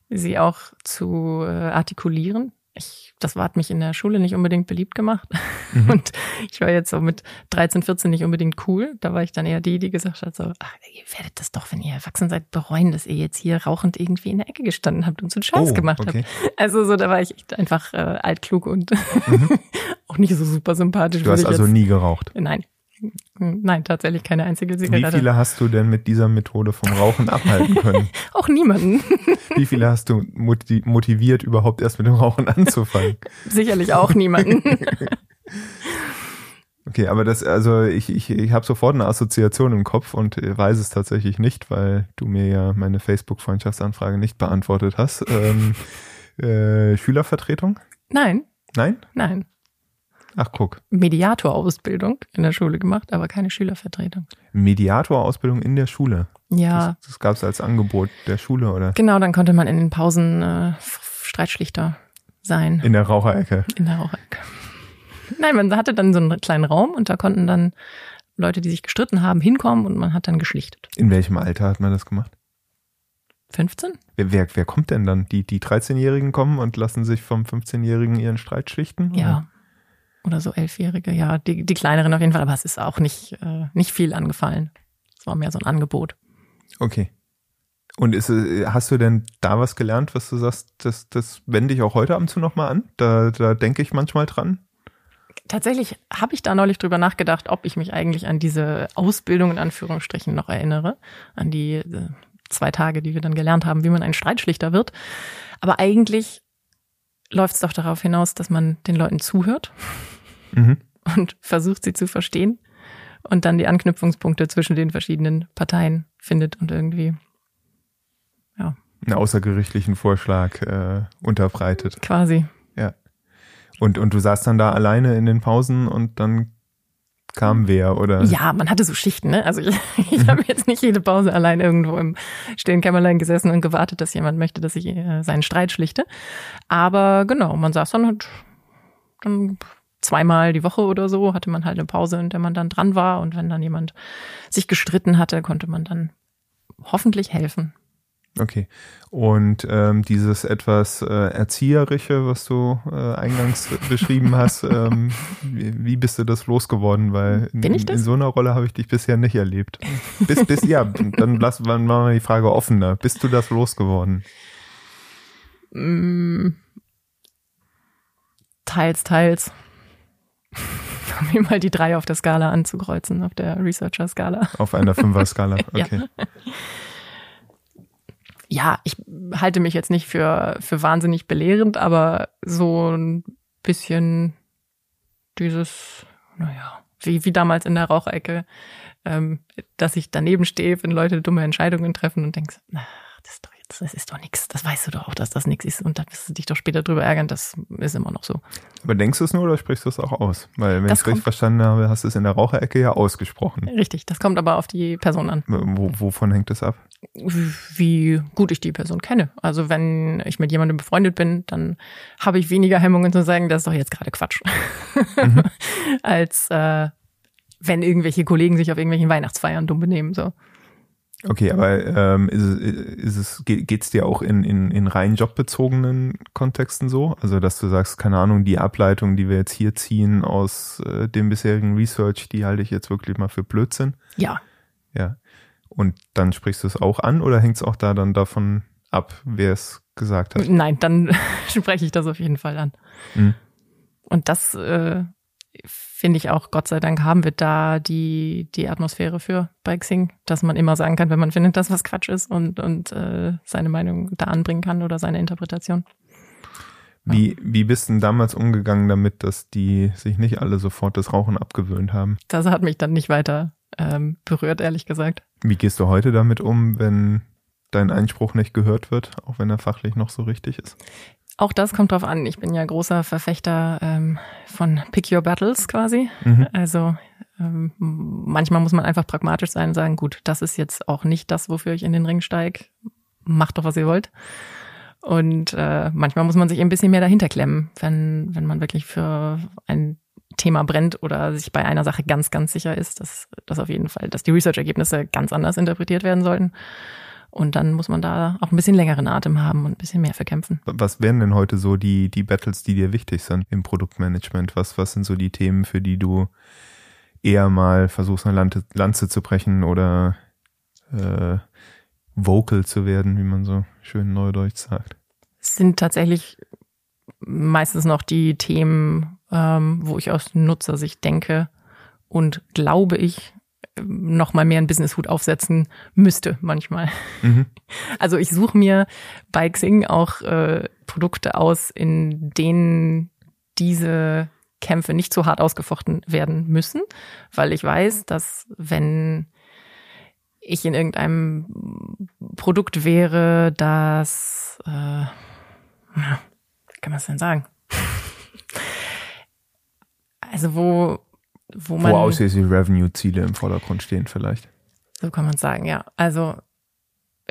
sie auch zu äh, artikulieren. Ich, das war, hat mich in der Schule nicht unbedingt beliebt gemacht. Mhm. Und ich war jetzt so mit 13, 14 nicht unbedingt cool. Da war ich dann eher die, die gesagt hat, so, ach, ihr werdet das doch, wenn ihr erwachsen seid, bereuen, dass ihr jetzt hier rauchend irgendwie in der Ecke gestanden habt und so einen Scheiß oh, gemacht okay. habt. Also so, da war ich echt einfach äh, altklug und mhm. auch nicht so super sympathisch. Du hast also nie geraucht? Nein. Nein, tatsächlich keine einzige Zigarette. Wie viele hast du denn mit dieser Methode vom Rauchen abhalten können? Auch niemanden. Wie viele hast du motiviert, überhaupt erst mit dem Rauchen anzufangen? Sicherlich auch niemanden. Okay, aber das, also ich, ich, ich habe sofort eine Assoziation im Kopf und weiß es tatsächlich nicht, weil du mir ja meine Facebook-Freundschaftsanfrage nicht beantwortet hast. Ähm, äh, Schülervertretung? Nein. Nein? Nein. Ach, guck. Mediatorausbildung in der Schule gemacht, aber keine Schülervertretung. Mediatorausbildung in der Schule? Ja. Das, das gab es als Angebot der Schule, oder? Genau, dann konnte man in den Pausen äh, Streitschlichter sein. In der Raucherecke? In der Raucherecke. Nein, man hatte dann so einen kleinen Raum und da konnten dann Leute, die sich gestritten haben, hinkommen und man hat dann geschlichtet. In welchem Alter hat man das gemacht? 15? Wer, wer, wer kommt denn dann? Die, die 13-Jährigen kommen und lassen sich vom 15-Jährigen ihren Streit schlichten? Oder? Ja. Oder so Elfjährige, ja, die, die kleineren auf jeden Fall, aber es ist auch nicht, äh, nicht viel angefallen. Es war mehr so ein Angebot. Okay. Und ist, hast du denn da was gelernt, was du sagst, das, das wende ich auch heute ab und zu nochmal an? Da, da denke ich manchmal dran. Tatsächlich habe ich da neulich drüber nachgedacht, ob ich mich eigentlich an diese Ausbildung in Anführungsstrichen noch erinnere, an die äh, zwei Tage, die wir dann gelernt haben, wie man ein Streitschlichter wird. Aber eigentlich läuft es doch darauf hinaus, dass man den Leuten zuhört mhm. und versucht, sie zu verstehen und dann die Anknüpfungspunkte zwischen den verschiedenen Parteien findet und irgendwie, ja. Einen außergerichtlichen Vorschlag äh, unterbreitet. Quasi. Ja. Und, und du saßt dann da alleine in den Pausen und dann kam wer, oder? Ja, man hatte so Schichten, ne? Also ich, ich habe jetzt nicht jede Pause allein irgendwo im stillen Kämmerlein gesessen und gewartet, dass jemand möchte, dass ich äh, seinen Streit schlichte. Aber genau, man saß dann halt dann zweimal die Woche oder so, hatte man halt eine Pause, in der man dann dran war. Und wenn dann jemand sich gestritten hatte, konnte man dann hoffentlich helfen. Okay. Und ähm, dieses etwas äh, Erzieherische, was du äh, eingangs beschrieben hast, ähm, wie, wie, bist du das losgeworden? Weil in, Bin ich das? in so einer Rolle habe ich dich bisher nicht erlebt. Bis, bis, ja, dann lassen wir mal die Frage offener. Bist du das losgeworden? Mm, teils, teils. Um mir mal die drei auf der Skala anzukreuzen, auf der Researcher-Skala. Auf einer Fünfer-Skala, okay. ja ja, ich halte mich jetzt nicht für, für wahnsinnig belehrend, aber so ein bisschen dieses, naja, wie, wie damals in der Rauchecke, ähm, dass ich daneben stehe, wenn Leute dumme Entscheidungen treffen und denkst, na, das ist doch das ist doch nichts. Das weißt du doch auch, dass das nichts ist. Und dann wirst du dich doch später drüber ärgern, das ist immer noch so. Aber denkst du es nur oder sprichst du es auch aus? Weil, wenn ich es richtig verstanden habe, hast du es in der Raucherecke ja ausgesprochen. Richtig, das kommt aber auf die Person an. Wo, wovon hängt es ab? wie gut ich die Person kenne. Also wenn ich mit jemandem befreundet bin, dann habe ich weniger Hemmungen zu sagen, das ist doch jetzt gerade Quatsch. Mhm. Als äh, wenn irgendwelche Kollegen sich auf irgendwelchen Weihnachtsfeiern dumm benehmen. So. Okay, aber ähm, ist, es, ist es, geht es dir auch in, in, in rein jobbezogenen Kontexten so? Also, dass du sagst, keine Ahnung, die Ableitung, die wir jetzt hier ziehen aus äh, dem bisherigen Research, die halte ich jetzt wirklich mal für Blödsinn? Ja. Ja. Und dann sprichst du es auch an oder hängt es auch da dann davon ab, wer es gesagt hat? Nein, dann spreche ich das auf jeden Fall an. Mhm. Und das äh, finde ich auch, Gott sei Dank haben wir da die, die Atmosphäre für bei Xing, dass man immer sagen kann, wenn man findet, dass was Quatsch ist und, und äh, seine Meinung da anbringen kann oder seine Interpretation. Wie, wie bist du denn damals umgegangen damit, dass die sich nicht alle sofort das Rauchen abgewöhnt haben? Das hat mich dann nicht weiter ähm, berührt, ehrlich gesagt. Wie gehst du heute damit um, wenn dein Einspruch nicht gehört wird, auch wenn er fachlich noch so richtig ist? Auch das kommt drauf an. Ich bin ja großer Verfechter ähm, von Pick Your Battles quasi. Mhm. Also ähm, manchmal muss man einfach pragmatisch sein und sagen, gut, das ist jetzt auch nicht das, wofür ich in den Ring steige. Macht doch, was ihr wollt. Und äh, manchmal muss man sich ein bisschen mehr dahinter klemmen, wenn, wenn man wirklich für ein Thema brennt oder sich bei einer Sache ganz, ganz sicher ist, dass, dass auf jeden Fall, dass die Research-Ergebnisse ganz anders interpretiert werden sollten. Und dann muss man da auch ein bisschen längeren Atem haben und ein bisschen mehr verkämpfen. Was wären denn heute so die, die Battles, die dir wichtig sind im Produktmanagement? Was, was sind so die Themen, für die du eher mal versuchst, eine Lanze, zu brechen oder äh, vocal zu werden, wie man so schön neudeutsch sagt? Es sind tatsächlich meistens noch die Themen, ähm, wo ich aus Nutzersicht denke und glaube ich, noch mal mehr einen Business-Hut aufsetzen müsste manchmal. Mhm. Also ich suche mir bei Xing auch äh, Produkte aus, in denen diese Kämpfe nicht so hart ausgefochten werden müssen, weil ich weiß, dass wenn ich in irgendeinem Produkt wäre, das, äh, wie kann man es denn sagen? Also wo, wo man. Wo ausschließlich Revenue-Ziele im Vordergrund stehen vielleicht. So kann man es sagen, ja. Also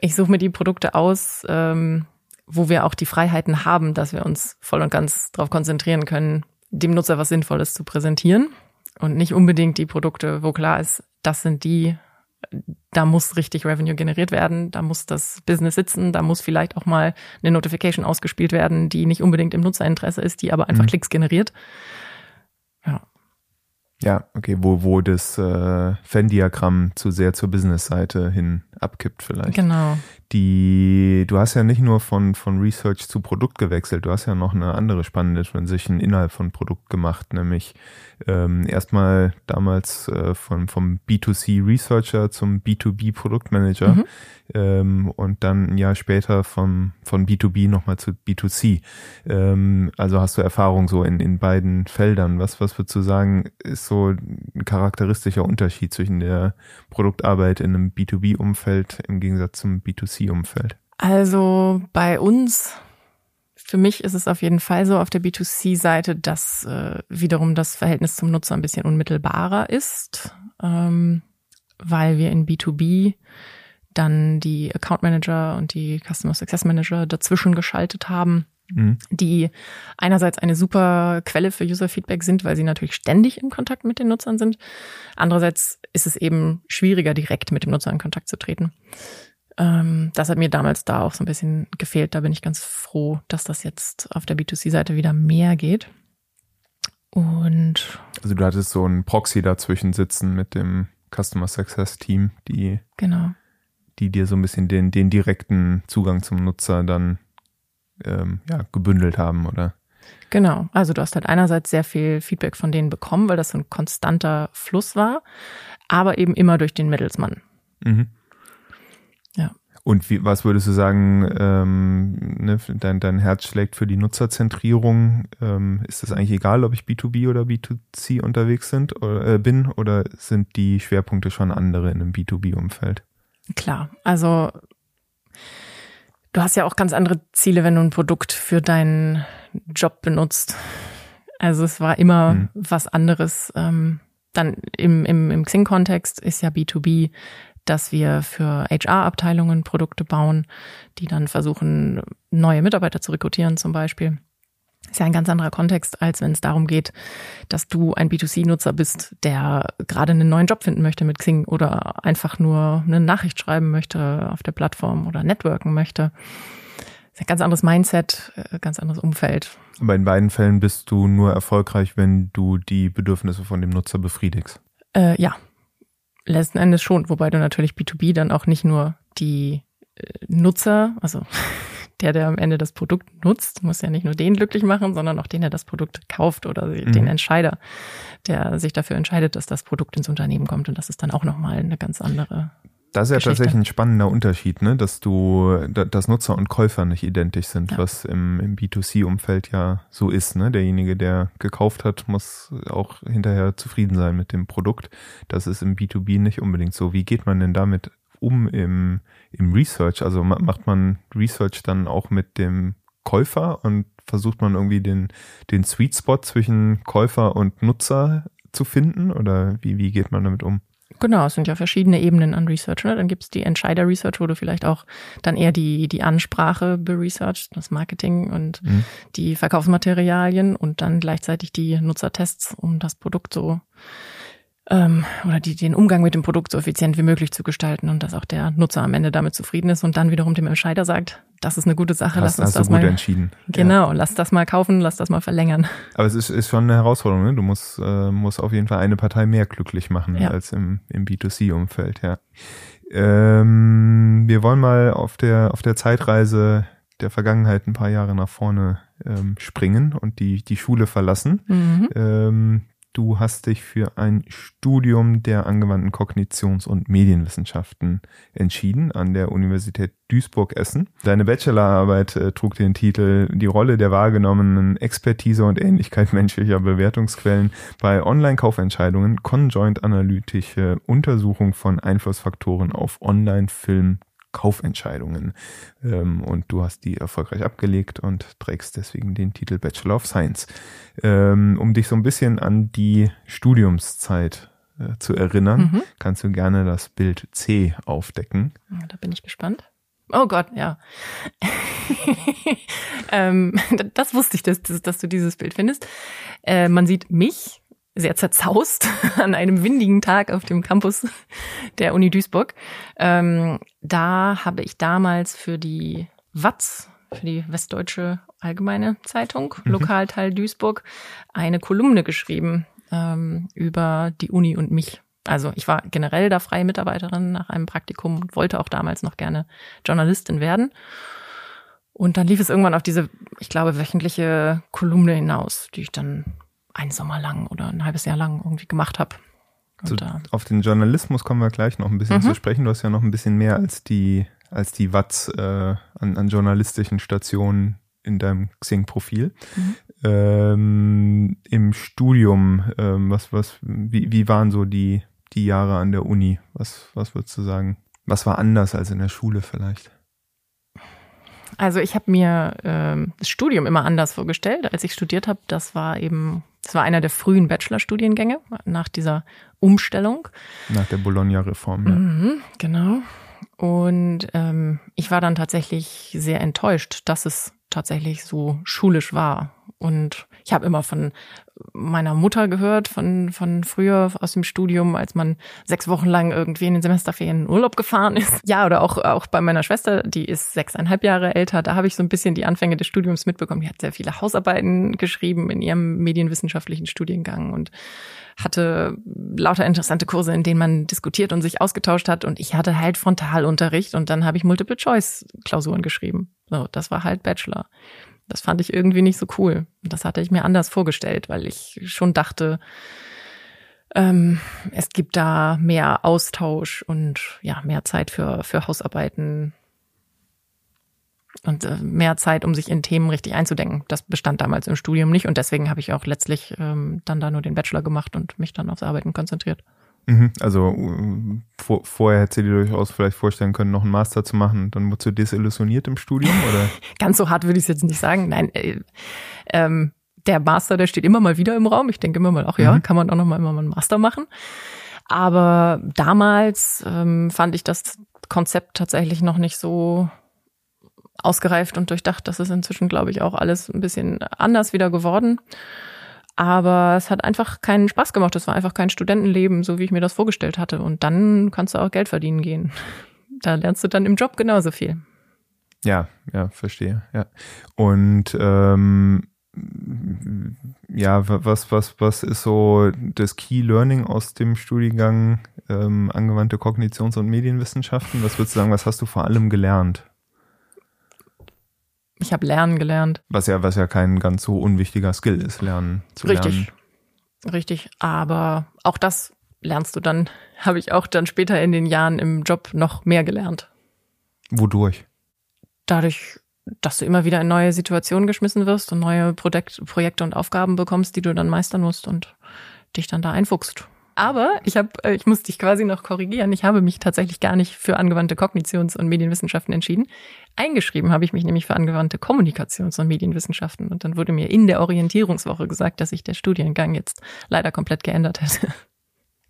ich suche mir die Produkte aus, ähm, wo wir auch die Freiheiten haben, dass wir uns voll und ganz darauf konzentrieren können, dem Nutzer was Sinnvolles zu präsentieren und nicht unbedingt die Produkte, wo klar ist, das sind die, da muss richtig Revenue generiert werden, da muss das Business sitzen, da muss vielleicht auch mal eine Notification ausgespielt werden, die nicht unbedingt im Nutzerinteresse ist, die aber einfach mhm. Klicks generiert. Ja. Okay, wo, wo das äh, Venn-Diagramm zu sehr zur Business-Seite hin abkippt vielleicht. Genau. Die, du hast ja nicht nur von, von Research zu Produkt gewechselt, du hast ja noch eine andere spannende Transition innerhalb von Produkt gemacht, nämlich ähm, erstmal damals äh, von, vom B2C Researcher zum B2B Produktmanager mhm. Ähm, und dann ein Jahr später vom, von B2B nochmal zu B2C. Ähm, also hast du Erfahrung so in, in beiden Feldern. Was, was würdest du sagen, ist so ein charakteristischer Unterschied zwischen der Produktarbeit in einem B2B-Umfeld im Gegensatz zum B2C-Umfeld? Also bei uns für mich ist es auf jeden Fall so auf der B2C-Seite, dass äh, wiederum das Verhältnis zum Nutzer ein bisschen unmittelbarer ist, ähm, weil wir in B2B dann die Account Manager und die Customer Success Manager dazwischen geschaltet haben, mhm. die einerseits eine super Quelle für User Feedback sind, weil sie natürlich ständig in Kontakt mit den Nutzern sind. Andererseits ist es eben schwieriger, direkt mit dem Nutzer in Kontakt zu treten. Ähm, das hat mir damals da auch so ein bisschen gefehlt. Da bin ich ganz froh, dass das jetzt auf der B2C-Seite wieder mehr geht. Und also du hattest so ein Proxy dazwischen sitzen mit dem Customer Success Team, die genau. Die dir so ein bisschen den, den direkten Zugang zum Nutzer dann ähm, ja, gebündelt haben, oder? Genau. Also du hast halt einerseits sehr viel Feedback von denen bekommen, weil das so ein konstanter Fluss war, aber eben immer durch den Mittelsmann. Mhm. Und wie, was würdest du sagen, ähm, ne, dein, dein Herz schlägt für die Nutzerzentrierung? Ähm, ist das eigentlich egal, ob ich B2B oder B2C unterwegs sind, oder, äh, bin oder sind die Schwerpunkte schon andere in einem B2B-Umfeld? Klar, also du hast ja auch ganz andere Ziele, wenn du ein Produkt für deinen Job benutzt. Also es war immer hm. was anderes. Ähm, dann im, im, im Xing-Kontext ist ja B2B dass wir für HR-Abteilungen Produkte bauen, die dann versuchen, neue Mitarbeiter zu rekrutieren zum Beispiel. Ist ja ein ganz anderer Kontext, als wenn es darum geht, dass du ein B2C-Nutzer bist, der gerade einen neuen Job finden möchte mit Xing oder einfach nur eine Nachricht schreiben möchte auf der Plattform oder networken möchte. ist ein ganz anderes Mindset, äh, ganz anderes Umfeld. Aber in beiden Fällen bist du nur erfolgreich, wenn du die Bedürfnisse von dem Nutzer befriedigst. Äh, ja, letzten Endes schon, wobei du natürlich B2B dann auch nicht nur die äh, Nutzer, also der, der am Ende das Produkt nutzt, muss ja nicht nur den glücklich machen, sondern auch den, der das Produkt kauft oder mhm. den Entscheider, der sich dafür entscheidet, dass das Produkt ins Unternehmen kommt. Und das ist dann auch nochmal eine ganz andere das ist ja Geschichte. tatsächlich ein spannender Unterschied, ne? dass du, dass Nutzer und Käufer nicht identisch sind, ja. was im, im B2C-Umfeld ja so ist. Ne? Derjenige, der gekauft hat, muss auch hinterher zufrieden sein mit dem Produkt. Das ist im B2B nicht unbedingt so. Wie geht man denn damit um im, im Research? Also macht man Research dann auch mit dem Käufer und versucht man irgendwie den, den Sweet Spot zwischen Käufer und Nutzer zu finden? Oder wie, wie geht man damit um? Genau, es sind ja verschiedene Ebenen an Research. Ne? Dann gibt's die Entscheider-Research, wo du vielleicht auch dann eher die, die Ansprache beresearcht, das Marketing und mhm. die Verkaufsmaterialien und dann gleichzeitig die Nutzertests, um das Produkt so ähm, oder die, den Umgang mit dem Produkt so effizient wie möglich zu gestalten und dass auch der Nutzer am Ende damit zufrieden ist und dann wiederum dem Entscheider sagt, das ist eine gute Sache, hast, lass uns das mal entschieden. Genau, ja. lass das mal kaufen, lass das mal verlängern. Aber es ist, ist schon eine Herausforderung, ne? Du musst, äh, musst auf jeden Fall eine Partei mehr glücklich machen ja. als im, im B2C-Umfeld, ja. Ähm, wir wollen mal auf der auf der Zeitreise der Vergangenheit ein paar Jahre nach vorne ähm, springen und die die Schule verlassen. Mhm. Ähm, du hast dich für ein Studium der angewandten Kognitions- und Medienwissenschaften entschieden an der Universität Duisburg-Essen. Deine Bachelorarbeit äh, trug den Titel Die Rolle der wahrgenommenen Expertise und Ähnlichkeit menschlicher Bewertungsquellen bei Online-Kaufentscheidungen, conjoint analytische Untersuchung von Einflussfaktoren auf Online-Film Kaufentscheidungen. Ähm, und du hast die erfolgreich abgelegt und trägst deswegen den Titel Bachelor of Science. Ähm, um dich so ein bisschen an die Studiumszeit äh, zu erinnern, mhm. kannst du gerne das Bild C aufdecken. Da bin ich gespannt. Oh Gott, ja. ähm, das wusste ich, dass, dass, du dieses Bild findest. Äh, man sieht mich sehr zerzaust an einem windigen Tag auf dem Campus der Uni Duisburg. Ähm, da habe ich damals für die WATZ, für die Westdeutsche Allgemeine Zeitung, mhm. Lokalteil Duisburg, eine Kolumne geschrieben ähm, über die Uni und mich. Also ich war generell da freie Mitarbeiterin nach einem Praktikum und wollte auch damals noch gerne Journalistin werden. Und dann lief es irgendwann auf diese, ich glaube, wöchentliche Kolumne hinaus, die ich dann ein Sommer lang oder ein halbes Jahr lang irgendwie gemacht habe. So, auf den Journalismus kommen wir gleich noch ein bisschen mhm. zu sprechen. Du hast ja noch ein bisschen mehr als die, als die Watts äh, an, an journalistischen Stationen in deinem Xing-Profil. Mhm. Ähm, Im Studium, ähm, was, was, wie, wie waren so die, die Jahre an der Uni? Was, was würdest du sagen? Was war anders als in der Schule vielleicht? Also ich habe mir ähm, das Studium immer anders vorgestellt, als ich studiert habe. Das war eben das war einer der frühen Bachelorstudiengänge nach dieser Umstellung. Nach der Bologna-Reform, ja. Mhm, genau. Und ähm, ich war dann tatsächlich sehr enttäuscht, dass es tatsächlich so schulisch war. Und ich habe immer von meiner Mutter gehört, von, von früher aus dem Studium, als man sechs Wochen lang irgendwie in den Semesterferien in Urlaub gefahren ist. Ja, oder auch, auch bei meiner Schwester, die ist sechseinhalb Jahre älter, da habe ich so ein bisschen die Anfänge des Studiums mitbekommen. Die hat sehr viele Hausarbeiten geschrieben in ihrem medienwissenschaftlichen Studiengang und hatte lauter interessante Kurse, in denen man diskutiert und sich ausgetauscht hat. Und ich hatte halt Frontalunterricht und dann habe ich Multiple-Choice-Klausuren geschrieben. So, das war halt Bachelor. Das fand ich irgendwie nicht so cool. Das hatte ich mir anders vorgestellt, weil ich schon dachte, ähm, es gibt da mehr Austausch und ja, mehr Zeit für, für Hausarbeiten und äh, mehr Zeit, um sich in Themen richtig einzudenken. Das bestand damals im Studium nicht und deswegen habe ich auch letztlich ähm, dann da nur den Bachelor gemacht und mich dann aufs Arbeiten konzentriert. Mhm, also äh, vor, vorher hätte sie dir durchaus vielleicht vorstellen können, noch einen Master zu machen. Dann wurdest du desillusioniert im Studium, oder? Ganz so hart würde ich es jetzt nicht sagen. Nein, äh, ähm, der Master, der steht immer mal wieder im Raum. Ich denke immer mal, ach ja, mhm. kann man auch noch mal immer mal einen Master machen. Aber damals ähm, fand ich das Konzept tatsächlich noch nicht so ausgereift und durchdacht. Das ist inzwischen, glaube ich, auch alles ein bisschen anders wieder geworden. Aber es hat einfach keinen Spaß gemacht. Es war einfach kein Studentenleben, so wie ich mir das vorgestellt hatte. Und dann kannst du auch Geld verdienen gehen. Da lernst du dann im Job genauso viel. Ja, ja, verstehe. Ja. Und ähm, ja, was, was, was ist so das Key Learning aus dem Studiengang ähm, angewandte Kognitions- und Medienwissenschaften? Was würdest du sagen, was hast du vor allem gelernt? Ich habe Lernen gelernt. Was ja, was ja kein ganz so unwichtiger Skill ist, Lernen zu Richtig. lernen. Richtig. Aber auch das lernst du dann, habe ich auch dann später in den Jahren im Job noch mehr gelernt. Wodurch? Dadurch, dass du immer wieder in neue Situationen geschmissen wirst und neue Projekt, Projekte und Aufgaben bekommst, die du dann meistern musst und dich dann da einfuchst. Aber ich habe, äh, ich muss dich quasi noch korrigieren. Ich habe mich tatsächlich gar nicht für angewandte Kognitions- und Medienwissenschaften entschieden. Eingeschrieben habe ich mich nämlich für angewandte Kommunikations- und Medienwissenschaften. Und dann wurde mir in der Orientierungswoche gesagt, dass sich der Studiengang jetzt leider komplett geändert hätte.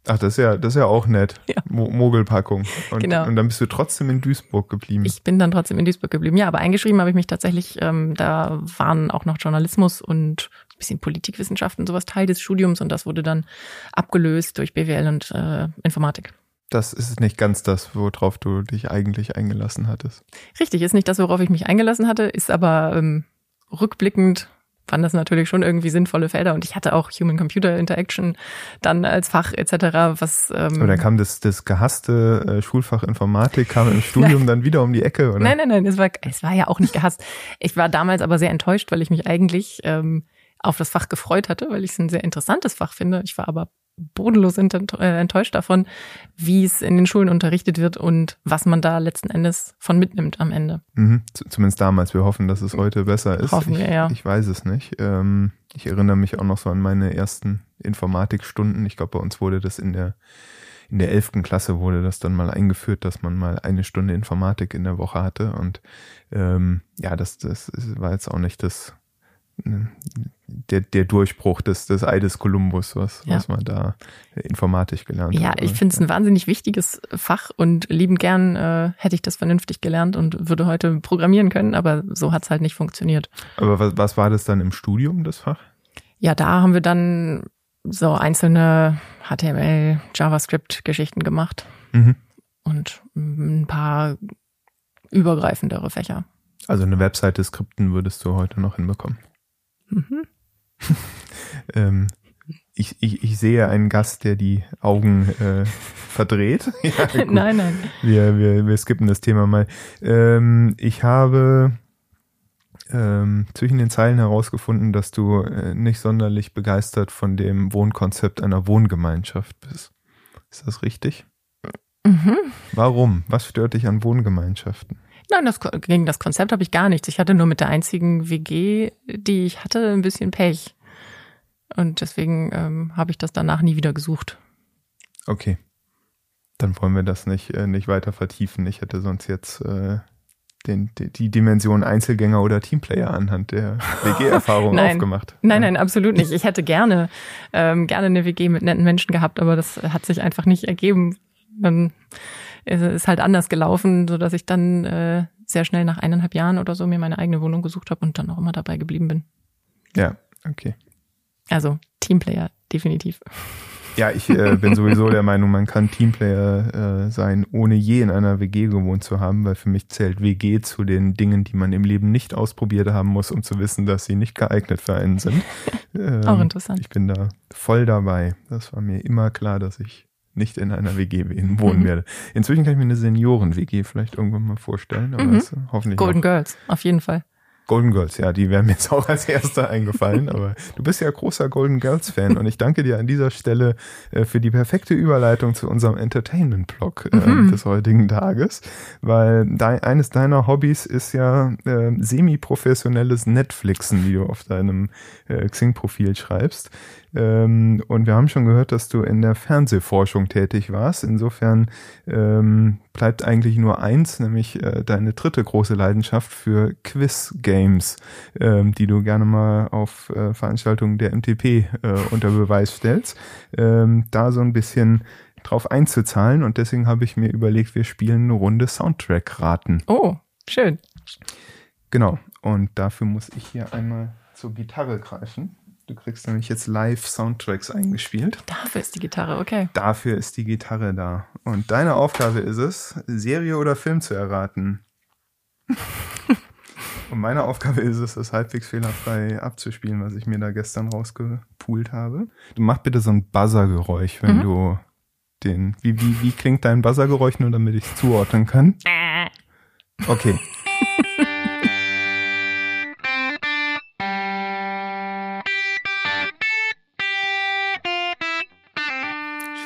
Ach, das ist ja, das ist ja auch nett. Ja. Mo Mogelpackung. Und, genau. und dann bist du trotzdem in Duisburg geblieben. Ich bin dann trotzdem in Duisburg geblieben. Ja, aber eingeschrieben habe ich mich tatsächlich, ähm, da waren auch noch Journalismus und bisschen Politikwissenschaften, sowas Teil des Studiums und das wurde dann abgelöst durch BWL und äh, Informatik. Das ist nicht ganz das, worauf du dich eigentlich eingelassen hattest. Richtig, ist nicht das, worauf ich mich eingelassen hatte, ist aber ähm, rückblickend fand das natürlich schon irgendwie sinnvolle Felder und ich hatte auch Human-Computer Interaction dann als Fach etc. Was ähm, oder kam das das gehasste äh, Schulfach Informatik kam im Studium dann wieder um die Ecke oder? Nein, nein, nein, es war es war ja auch nicht gehasst. Ich war damals aber sehr enttäuscht, weil ich mich eigentlich ähm, auf das Fach gefreut hatte, weil ich es ein sehr interessantes Fach finde. Ich war aber bodenlos äh, enttäuscht davon, wie es in den Schulen unterrichtet wird und was man da letzten Endes von mitnimmt am Ende. Mhm. Zumindest damals. Wir hoffen, dass es heute besser ist. Hoffen wir, ja. Ich weiß es nicht. Ähm, ich erinnere mich auch noch so an meine ersten Informatikstunden. Ich glaube, bei uns wurde das in der in der elften Klasse wurde das dann mal eingeführt, dass man mal eine Stunde Informatik in der Woche hatte. Und ähm, ja, das, das war jetzt auch nicht das der, der Durchbruch des, des Ei des Kolumbus, was, ja. was man da Informatik gelernt ja, hat. Ja, ich finde es ein wahnsinnig wichtiges Fach und liebend gern äh, hätte ich das vernünftig gelernt und würde heute programmieren können, aber so hat es halt nicht funktioniert. Aber was, was war das dann im Studium, das Fach? Ja, da haben wir dann so einzelne HTML, JavaScript-Geschichten gemacht mhm. und ein paar übergreifendere Fächer. Also eine Webseite Skripten würdest du heute noch hinbekommen? Mhm. ähm, ich, ich, ich sehe einen Gast, der die Augen äh, verdreht. ja, nein, nein. Wir, wir, wir skippen das Thema mal. Ähm, ich habe ähm, zwischen den Zeilen herausgefunden, dass du äh, nicht sonderlich begeistert von dem Wohnkonzept einer Wohngemeinschaft bist. Ist das richtig? Mhm. Warum? Was stört dich an Wohngemeinschaften? Nein, das, gegen das Konzept habe ich gar nichts. Ich hatte nur mit der einzigen WG, die ich hatte, ein bisschen Pech. Und deswegen ähm, habe ich das danach nie wieder gesucht. Okay. Dann wollen wir das nicht, äh, nicht weiter vertiefen. Ich hätte sonst jetzt äh, den, die, die Dimension Einzelgänger oder Teamplayer anhand der WG-Erfahrung aufgemacht. Nein, nein, absolut nicht. Ich hätte gerne, ähm, gerne eine WG mit netten Menschen gehabt, aber das hat sich einfach nicht ergeben. Es ist halt anders gelaufen, so dass ich dann äh, sehr schnell nach eineinhalb Jahren oder so mir meine eigene Wohnung gesucht habe und dann auch immer dabei geblieben bin. Ja, okay. Also Teamplayer, definitiv. Ja, ich äh, bin sowieso der Meinung, man kann Teamplayer äh, sein, ohne je in einer WG gewohnt zu haben, weil für mich zählt WG zu den Dingen, die man im Leben nicht ausprobiert haben muss, um zu wissen, dass sie nicht geeignet für einen sind. Ähm, Auch interessant. Ich bin da voll dabei. Das war mir immer klar, dass ich nicht in einer WG wohnen mhm. werde. Inzwischen kann ich mir eine Senioren-WG vielleicht irgendwann mal vorstellen, aber mhm. das hoffentlich. Golden auch. Girls, auf jeden Fall. Golden Girls, ja, die wären mir jetzt auch als erster eingefallen, aber du bist ja großer Golden Girls Fan und ich danke dir an dieser Stelle äh, für die perfekte Überleitung zu unserem Entertainment-Blog äh, mhm. des heutigen Tages, weil de eines deiner Hobbys ist ja äh, semi-professionelles Netflixen, wie du auf deinem äh, Xing-Profil schreibst. Ähm, und wir haben schon gehört, dass du in der Fernsehforschung tätig warst. Insofern ähm, bleibt eigentlich nur eins, nämlich äh, deine dritte große Leidenschaft für Quiz-Games, ähm, die du gerne mal auf äh, Veranstaltungen der MTP äh, unter Beweis stellst. Ähm, da so ein bisschen drauf einzuzahlen und deswegen habe ich mir überlegt, wir spielen eine Runde Soundtrack-Raten. Oh, schön. Genau. Und dafür muss ich hier einmal zur Gitarre greifen. Du kriegst nämlich jetzt live Soundtracks eingespielt. Dafür ist die Gitarre, okay. Dafür ist die Gitarre da. Und deine Aufgabe ist es, Serie oder Film zu erraten. Und meine Aufgabe ist es, das halbwegs fehlerfrei abzuspielen, was ich mir da gestern rausgepoolt habe. Du mach bitte so ein Buzzergeräusch, wenn mhm. du den. Wie, wie, wie klingt dein Buzzergeräusch, nur damit ich es zuordnen kann? Okay.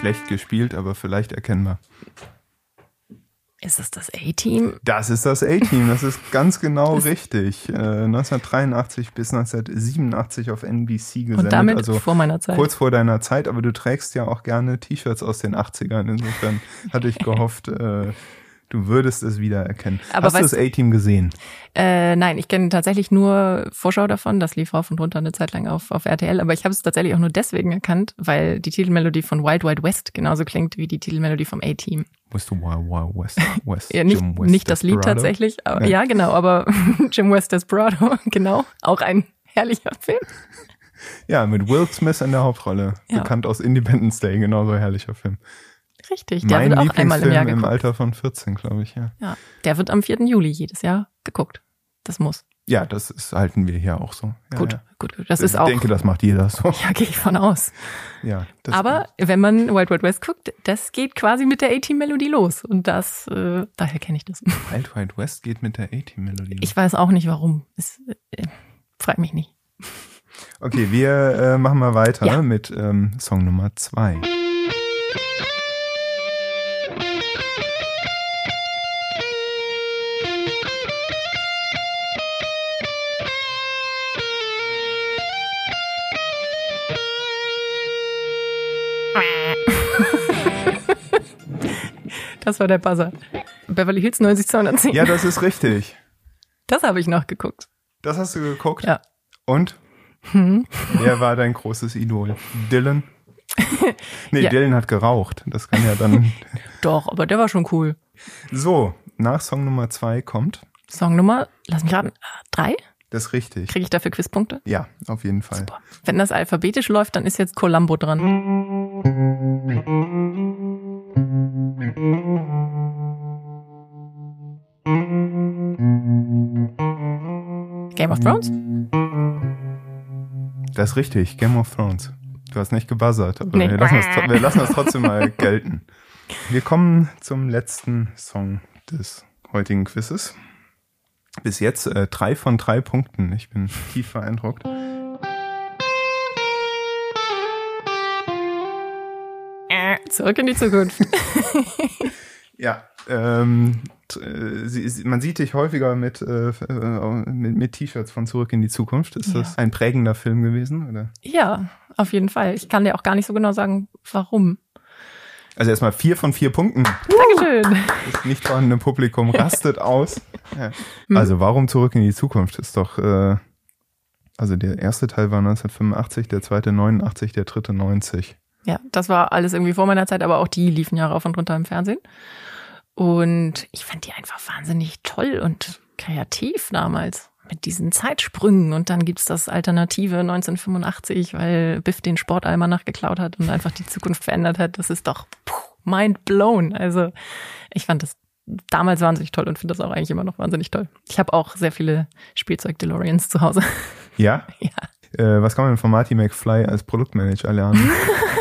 Schlecht gespielt, aber vielleicht erkennbar. Ist es das A-Team? Das ist das A-Team, das ist ganz genau das richtig. Äh, 1983 bis 1987 auf NBC gesendet. Und damit also vor meiner Zeit. Kurz vor deiner Zeit, aber du trägst ja auch gerne T-Shirts aus den 80ern. Insofern hatte ich gehofft, äh, Du würdest es wieder erkennen. Aber Hast du das A-Team gesehen? Äh, nein, ich kenne tatsächlich nur Vorschau davon. Das lief rauf und runter eine Zeit lang auf, auf RTL. Aber ich habe es tatsächlich auch nur deswegen erkannt, weil die Titelmelodie von Wild Wild West genauso klingt wie die Titelmelodie vom A-Team. Du Wild Wild West? West ja, nicht, West nicht das Lied tatsächlich. Aber, ja. ja. genau. Aber Jim West Desperado, genau. Auch ein herrlicher Film. Ja, mit Will Smith in der Hauptrolle. Ja. Bekannt aus Independence Day. Genauso herrlicher Film. Richtig, der mein wird auch einmal im Jahr geguckt. im Alter von 14, glaube ich, ja. Ja, der wird am 4. Juli jedes Jahr geguckt. Das muss. Ja, das ist, halten wir hier auch so. Ja, gut, ja. gut, gut. Das ich ist auch. Ich denke, das macht jeder so. Ja, gehe ich von aus. Ja. Aber wenn man Wild Wild West guckt, das geht quasi mit der A-Team-Melodie los. Und das, äh, daher kenne ich das. Wild Wild West geht mit der A-Team-Melodie los. Ich weiß auch nicht warum. Es, äh, frag mich nicht. Okay, wir äh, machen mal weiter Ja. mit ähm, Song Nummer zwei. Das war der Buzzer. Beverly Hills 90210. Ja, das ist richtig. Das habe ich noch geguckt. Das hast du geguckt? Ja. Und? Wer war dein großes Idol? Dylan? Nee, Ja. Dylan hat geraucht. Das kann ja dann. Doch, aber der war schon cool. so, nach Song Nummer zwei kommt. Song Nummer, lass mich raten, drei? Das ist richtig. Kriege ich dafür Quizpunkte? Ja, auf jeden Fall. Boah. Wenn das alphabetisch läuft, dann ist jetzt Columbo dran. Game of Thrones? Das ist richtig. Game of Thrones. Du hast nicht gebuzzert, aber Nee. wir, lassen das, wir lassen das trotzdem mal gelten. Wir kommen zum letzten Song des heutigen Quizzes. Bis jetzt äh, drei von drei Punkten. Ich bin tief beeindruckt. Zurück in die Zukunft. Ja, ähm, äh, sie, sie, man sieht dich häufiger mit, äh, äh, mit, mit T-Shirts von Zurück in die Zukunft. Ist das ein prägender Film gewesen? Oder? Ja, auf jeden Fall. Ich kann dir auch gar nicht so genau sagen, warum. Also erstmal vier von vier Punkten. Dankeschön. Das nicht vorhandene Publikum rastet aus. Ja. Also warum Zurück in die Zukunft? Ist doch, äh, also der erste Teil war 1985, der zweite 89, der dritte 90. Ja, das war alles irgendwie vor meiner Zeit, aber auch die liefen ja rauf und runter im Fernsehen. Und ich fand die einfach wahnsinnig toll und kreativ damals mit diesen Zeitsprüngen. Und dann gibt's das Alternative 1985, weil Biff den Sportalmanach geklaut hat und einfach die Zukunft verändert hat. Das ist doch puh, mind blown. Also ich fand das damals wahnsinnig toll und finde das auch eigentlich immer noch wahnsinnig toll. Ich habe auch sehr viele Spielzeug-DeLoreans zu Hause. Ja? Ja. Äh, was kann man von Marty McFly als Produktmanager lernen?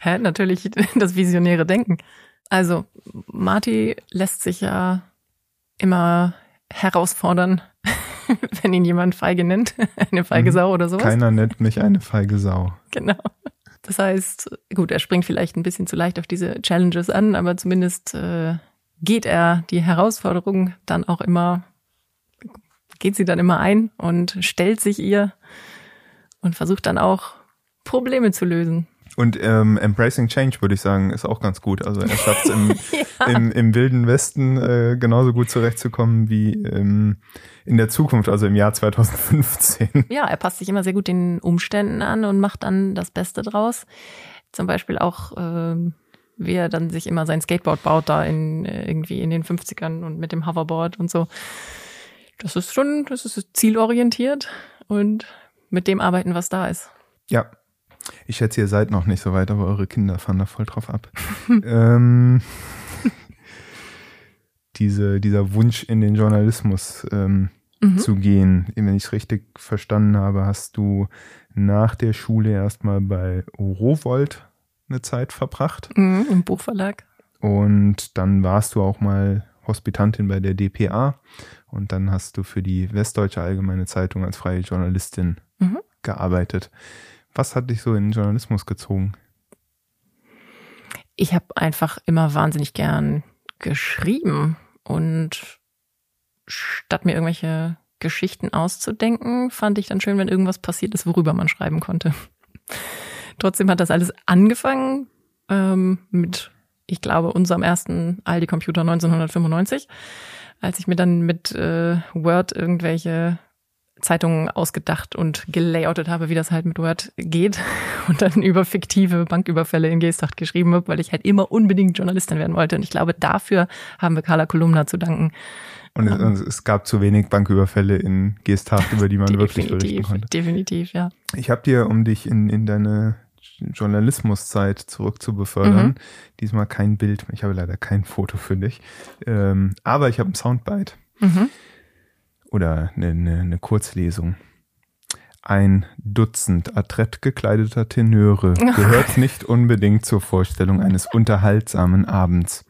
Hä? Natürlich das visionäre Denken. Also, Marty lässt sich ja immer herausfordern, wenn ihn jemand feige nennt. Eine feige Mhm. Sau oder sowas. Keiner nennt mich eine feige Sau. Genau. Das heißt, gut, er springt vielleicht ein bisschen zu leicht auf diese Challenges an, aber zumindest äh, geht er die Herausforderung dann auch immer, geht sie dann immer ein und stellt sich ihr und versucht dann auch Probleme zu lösen. Und ähm, Embracing Change, würde ich sagen, ist auch ganz gut. Also er schafft es im, im, im wilden Westen äh, genauso gut zurechtzukommen wie ähm, in der Zukunft, also im Jahr 2015. Ja, er passt sich immer sehr gut den Umständen an und macht dann das Beste draus. Zum Beispiel auch, ähm, wie er dann sich immer sein Skateboard baut, da in äh, irgendwie in den 50ern und mit dem Hoverboard und so. Das ist schon, das ist zielorientiert und mit dem arbeiten, was da ist. Ja. Ich schätze, ihr seid noch nicht so weit, aber eure Kinder fahren da voll drauf ab. ähm, diese, dieser Wunsch in den Journalismus ähm, Mhm. zu gehen, wenn ich es richtig verstanden habe, hast du nach der Schule erstmal bei Rowold eine Zeit verbracht Mhm, Im Buchverlag. und dann warst du auch mal Hospitantin bei der DPA und dann hast du für die Westdeutsche Allgemeine Zeitung als freie Journalistin Mhm. gearbeitet. Was hat dich so in den Journalismus gezogen? Ich habe einfach immer wahnsinnig gern geschrieben und statt mir irgendwelche Geschichten auszudenken, fand ich dann schön, wenn irgendwas passiert ist, worüber man schreiben konnte. Trotzdem hat das alles angefangen ähm, mit, ich glaube, unserem ersten Aldi-Computer 1995, als ich mir dann mit äh, Word irgendwelche Zeitungen ausgedacht und gelayoutet habe, wie das halt mit Word geht und dann über fiktive Banküberfälle in Geesthacht geschrieben habe, weil ich halt immer unbedingt Journalistin werden wollte. Und ich glaube, dafür haben wir Carla Kolumna zu danken. Und es, und es gab zu wenig Banküberfälle in Geesthacht, über die man wirklich berichten konnte. definitiv, ja. Ich habe dir, um dich in, in deine Journalismuszeit zurückzubefördern, Mhm. diesmal kein Bild. Ich habe leider kein Foto für dich. Ähm, aber ich habe ein Soundbite Mhm. Oder eine, eine, eine Kurzlesung. Ein Dutzend adrett gekleideter Tenöre gehört nicht unbedingt zur Vorstellung eines unterhaltsamen Abends.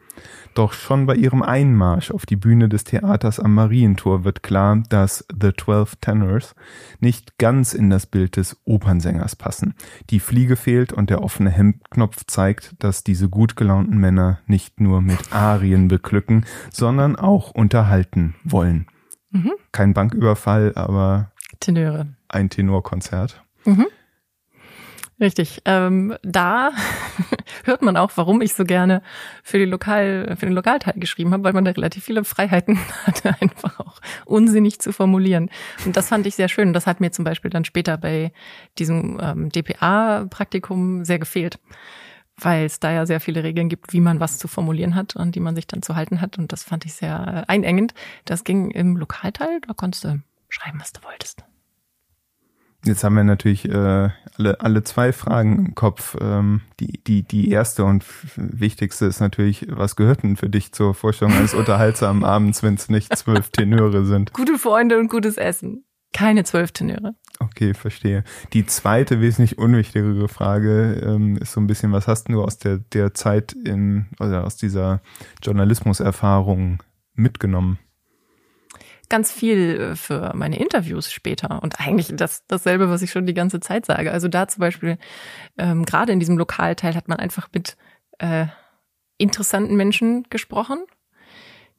Doch schon bei ihrem Einmarsch auf die Bühne des Theaters am Marientor wird klar, dass The Twelve Tenors nicht ganz in das Bild des Opernsängers passen. Die Fliege fehlt und der offene Hemdknopf zeigt, dass diese gut gelaunten Männer nicht nur mit Arien beglücken, sondern auch unterhalten wollen. Mhm. Kein Banküberfall, aber Tenöre. ein Tenorkonzert. Mhm. Richtig. Ähm, da hört man auch, warum ich so gerne für, die Lokal, für den Lokalteil geschrieben habe, weil man da relativ viele Freiheiten hatte, einfach auch unsinnig zu formulieren. Und das fand ich sehr schön. Das hat mir zum Beispiel dann später bei diesem ähm, DPA-Praktikum sehr gefehlt, weil es da ja sehr viele Regeln gibt, wie man was zu formulieren hat und die man sich dann zu halten hat. Und das fand ich sehr einengend. Das ging im Lokalteil, da konntest du schreiben, was du wolltest. Jetzt haben wir natürlich äh, alle, alle zwei Fragen im Kopf. Ähm, die, die, die erste und wichtigste ist natürlich, was gehört denn für dich zur Vorstellung eines unterhaltsamen Abends, wenn es nicht zwölf Tenöre sind? Gute Freunde und gutes Essen. Keine zwölf Tenöre. Okay, verstehe. Die zweite, wesentlich unwichtigere Frage ähm, ist so ein bisschen, was hast du aus der, der Zeit in, oder aus dieser Journalismuserfahrung mitgenommen? ganz viel äh, für meine Interviews später und eigentlich das dasselbe, was ich schon die ganze Zeit sage. Also da zum Beispiel ähm, gerade in diesem Lokalteil hat man einfach mit äh, interessanten Menschen gesprochen,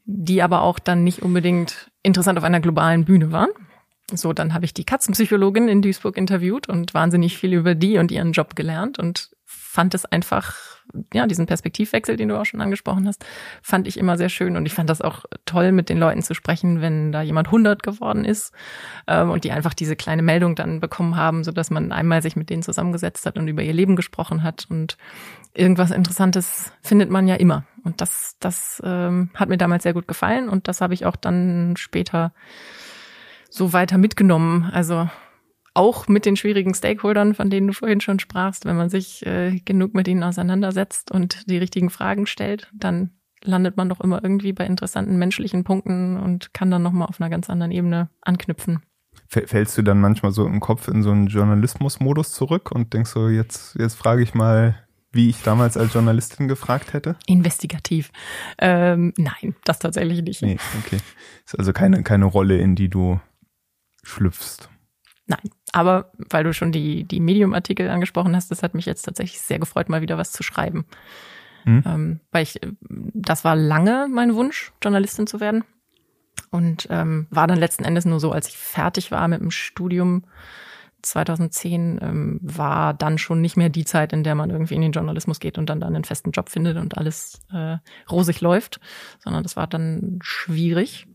die aber auch dann nicht unbedingt interessant auf einer globalen Bühne waren. So, dann habe ich die Katzenpsychologin in Duisburg interviewt und wahnsinnig viel über die und ihren Job gelernt und fand es einfach, ja, diesen Perspektivwechsel, den du auch schon angesprochen hast, fand ich immer sehr schön. Und ich fand das auch toll, mit den Leuten zu sprechen, wenn da jemand 100 geworden ist ähm, und die einfach diese kleine Meldung dann bekommen haben, so dass man einmal sich mit denen zusammengesetzt hat und über ihr Leben gesprochen hat. Und irgendwas Interessantes findet man ja immer. Und das, das ähm, hat mir damals sehr gut gefallen und das habe ich auch dann später so weiter mitgenommen. Also auch mit den schwierigen Stakeholdern, von denen du vorhin schon sprachst, wenn man sich äh, genug mit ihnen auseinandersetzt und die richtigen Fragen stellt, dann landet man doch immer irgendwie bei interessanten menschlichen Punkten und kann dann nochmal auf einer ganz anderen Ebene anknüpfen. Fällst du dann manchmal so im Kopf in so einen Journalismus-Modus zurück und denkst so, jetzt, jetzt frage ich mal, wie ich damals als Journalistin gefragt hätte? Investigativ. Ähm, nein, das tatsächlich nicht. Nee, okay. Ist also keine, keine Rolle, in die du schlüpfst. Nein, aber weil du schon die, die Medium-Artikel angesprochen hast, das hat mich jetzt tatsächlich sehr gefreut, mal wieder was zu schreiben. Mhm. Ähm, weil ich, das war lange mein Wunsch, Journalistin zu werden. Und ähm, war dann letzten Endes nur so, als ich fertig war mit dem Studium 2010, ähm, war dann schon nicht mehr die Zeit, in der man irgendwie in den Journalismus geht und dann, dann einen festen Job findet und alles äh, rosig läuft, sondern das war dann schwierig.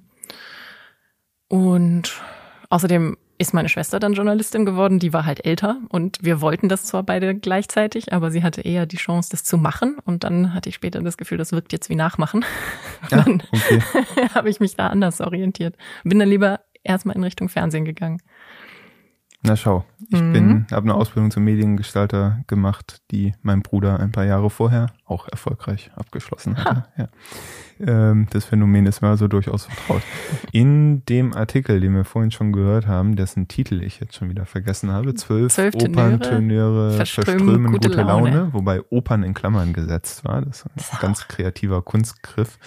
Und außerdem ist meine Schwester dann Journalistin geworden, die war halt älter und wir wollten das zwar beide gleichzeitig, aber sie hatte eher die Chance, das zu machen und dann hatte ich später das Gefühl, das wirkt jetzt wie Nachmachen. Ja, dann okay. habe ich mich da anders orientiert. Bin dann lieber erstmal in Richtung Fernsehen gegangen. Na schau, ich mhm. bin, habe eine Ausbildung zum Mediengestalter gemacht, die mein Bruder ein paar Jahre vorher auch erfolgreich abgeschlossen hatte. Ja. Ähm, das Phänomen ist mir also durchaus vertraut. In dem Artikel, den wir vorhin schon gehört haben, dessen Titel ich jetzt schon wieder vergessen habe, zwölf, zwölf Operntenöre verströmen, verströmen gute, gute Laune. Laune. wobei Opern in Klammern gesetzt war. Das ist ein ganz kreativer Kunstgriff.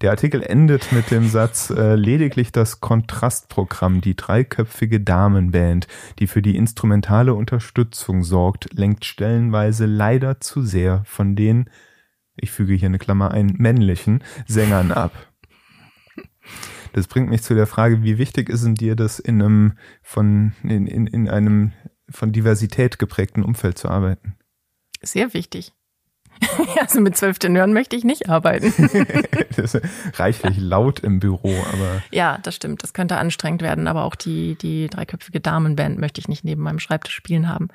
Der Artikel endet mit dem Satz, äh, lediglich das Kontrastprogramm, die dreiköpfige Damenband, die für die instrumentale Unterstützung sorgt, lenkt stellenweise leider zu sehr von den ich füge hier eine Klammer ein, männlichen Sängern ab. Das bringt mich zu der Frage, wie wichtig ist in dir das in einem von in, in, in einem von Diversität geprägten Umfeld zu arbeiten? Sehr wichtig. also mit zwölf Tenören möchte ich nicht arbeiten. das ist reichlich laut im Büro, aber. Ja, das stimmt. Das könnte anstrengend werden, aber auch die, die dreiköpfige Damenband möchte ich nicht neben meinem Schreibtisch spielen haben.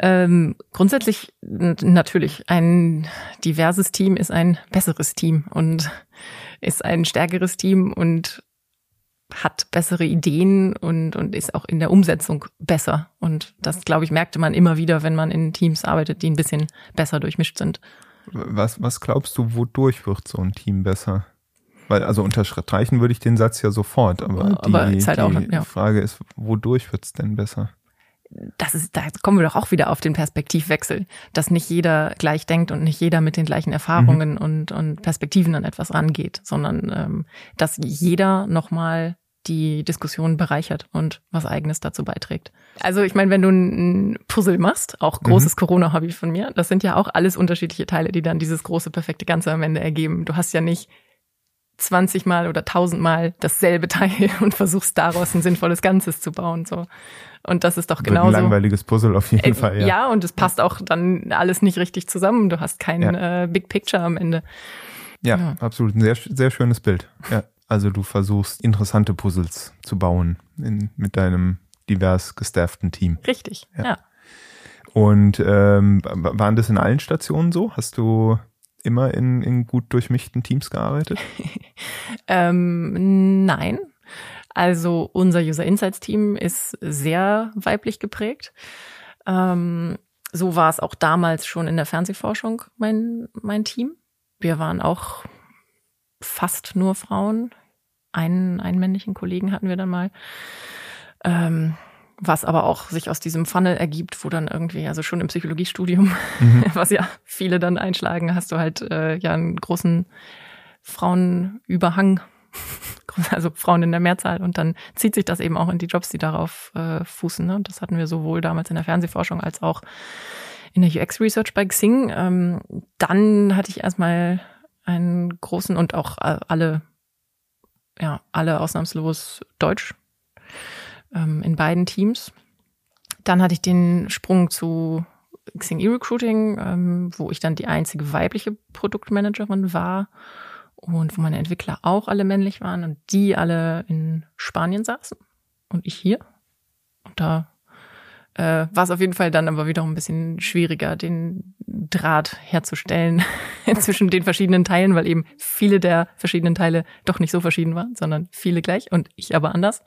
Ähm, grundsätzlich natürlich ein diverses Team ist ein besseres Team und ist ein stärkeres Team und hat bessere Ideen und, und ist auch in der Umsetzung besser. Und das, glaube ich, merkte man immer wieder, wenn man in Teams arbeitet, die ein bisschen besser durchmischt sind. Was, was glaubst du, wodurch wird so ein Team besser? Weil, also unterstreichen würde ich den Satz ja sofort, aber, aber die, halt die auch, ja. Frage ist, wodurch wird es denn besser? Das ist, da kommen wir doch auch wieder auf den Perspektivwechsel, dass nicht jeder gleich denkt und nicht jeder mit den gleichen Erfahrungen mhm. und, und Perspektiven an etwas rangeht, sondern ähm, dass jeder nochmal die Diskussion bereichert und was eigenes dazu beiträgt. Also ich meine, wenn du ein Puzzle machst, auch großes mhm. Corona-Hobby von mir, das sind ja auch alles unterschiedliche Teile, die dann dieses große, perfekte Ganze am Ende ergeben. Du hast ja nicht 20 Mal oder 1000 Mal dasselbe Teil und versuchst daraus ein sinnvolles Ganzes zu bauen. So. Und das ist doch genauso. Ein langweiliges Puzzle auf jeden äh, Fall, ja. Ja, und es passt auch dann alles nicht richtig zusammen. Du hast kein ja. äh, Big Picture am Ende. Ja, ja, absolut. Ein sehr, sehr schönes Bild. Ja. Also du versuchst interessante Puzzles zu bauen in, mit deinem divers gestafften Team. Richtig, ja. ja. Und ähm, waren das in allen Stationen so? Hast du immer in, in gut durchmischten Teams gearbeitet? ähm, nein. Also unser User Insights Team ist sehr weiblich geprägt. Ähm, so war es auch damals schon in der Fernsehforschung mein, mein Team. Wir waren auch fast nur Frauen. Einen, einen männlichen Kollegen hatten wir dann mal. Ähm, was aber auch sich aus diesem Funnel ergibt, wo dann irgendwie, also schon im Psychologiestudium, mhm. was ja viele dann einschlagen, hast du halt äh, ja einen großen Frauenüberhang, also Frauen in der Mehrzahl und dann zieht sich das eben auch in die Jobs, die darauf äh, fußen. Ne? Das hatten wir sowohl damals in der Fernsehforschung als auch in der UX Research bei Xing. Ähm, dann hatte ich erstmal einen großen und auch äh, alle, ja, alle ausnahmslos Deutsch ähm, in beiden Teams. Dann hatte ich den Sprung zu Xing E-Recruiting, ähm, wo ich dann die einzige weibliche Produktmanagerin war und wo meine Entwickler auch alle männlich waren und die alle in Spanien saßen und ich hier. Und da äh, war es auf jeden Fall dann aber wiederum ein bisschen schwieriger, den Draht herzustellen zwischen den verschiedenen Teilen, weil eben viele der verschiedenen Teile doch nicht so verschieden waren, sondern viele gleich und ich aber anders.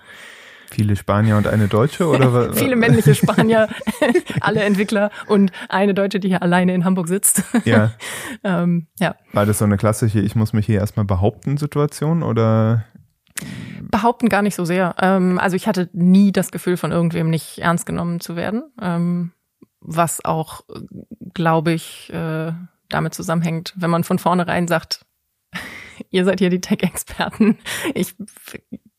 Viele Spanier und eine Deutsche oder Viele männliche Spanier, alle Entwickler und eine Deutsche, die hier alleine in Hamburg sitzt. Ja. ähm, ja. War das so eine klassische Ich muss mich hier erstmal behaupten Situation oder? Behaupten gar nicht so sehr. Ähm, also ich hatte nie das Gefühl, von irgendwem nicht ernst genommen zu werden. Ähm, was auch, glaube ich, äh, damit zusammenhängt, wenn man von vornherein sagt, ihr seid hier die Tech-Experten. Ich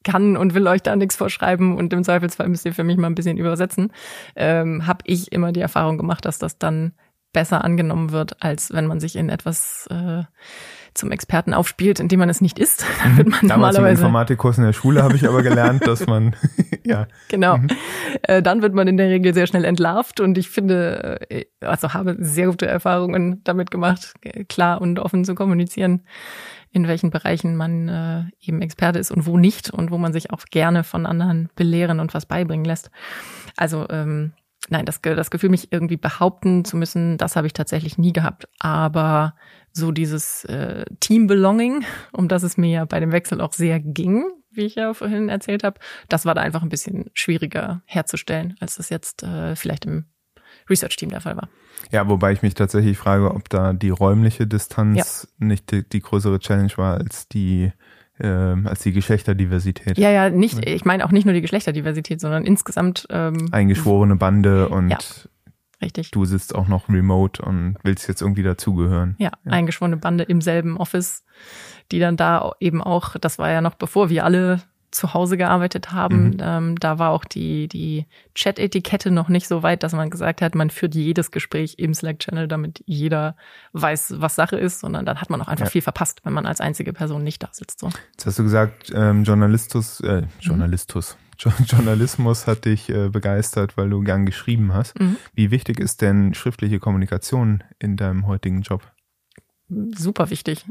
kann und will euch da nichts vorschreiben und im Zweifelsfall müsst ihr für mich mal ein bisschen übersetzen, ähm, habe ich immer die Erfahrung gemacht, dass das dann besser angenommen wird, als wenn man sich in etwas äh, zum Experten aufspielt, indem man es nicht ist. Dann wird man Damals normalerweise im Informatikkurs in der Schule habe ich aber gelernt, dass man ja genau. Mhm. Äh, dann wird man in der Regel sehr schnell entlarvt und ich finde, äh, also habe sehr gute Erfahrungen damit gemacht, klar und offen zu kommunizieren in welchen Bereichen man äh, eben Experte ist und wo nicht und wo man sich auch gerne von anderen belehren und was beibringen lässt. Also ähm, nein, das, das Gefühl, mich irgendwie behaupten zu müssen, das habe ich tatsächlich nie gehabt. Aber so dieses äh, Team-Belonging, um das es mir ja bei dem Wechsel auch sehr ging, wie ich ja vorhin erzählt habe, das war da einfach ein bisschen schwieriger herzustellen, als das jetzt äh, vielleicht im Research-Team der Fall war. Ja, wobei ich mich tatsächlich frage, ob da die räumliche Distanz ja. nicht die, die, größere Challenge war als die ähm, als die Geschlechterdiversität. Ja, ja, nicht, ich meine auch nicht nur die Geschlechterdiversität, sondern insgesamt ähm, eingeschworene Bande und ja, richtig. du sitzt auch noch remote und willst jetzt irgendwie dazugehören. Ja, ja, eingeschworene Bande im selben Office, die dann da eben auch, das war ja noch bevor wir alle zu Hause gearbeitet haben, mhm. ähm, da war auch die, die Chat-Etikette noch nicht so weit, dass man gesagt hat, man führt jedes Gespräch im Slack-Channel, damit jeder weiß, was Sache ist, sondern dann hat man auch einfach ja. viel verpasst, wenn man als einzige Person nicht da sitzt. So. Jetzt hast du gesagt, ähm, Journalistus, äh, Journalistus. Mhm. Journalismus hat dich äh, begeistert, weil du gern geschrieben hast. Mhm. Wie wichtig ist denn schriftliche Kommunikation in deinem heutigen Job? Super wichtig.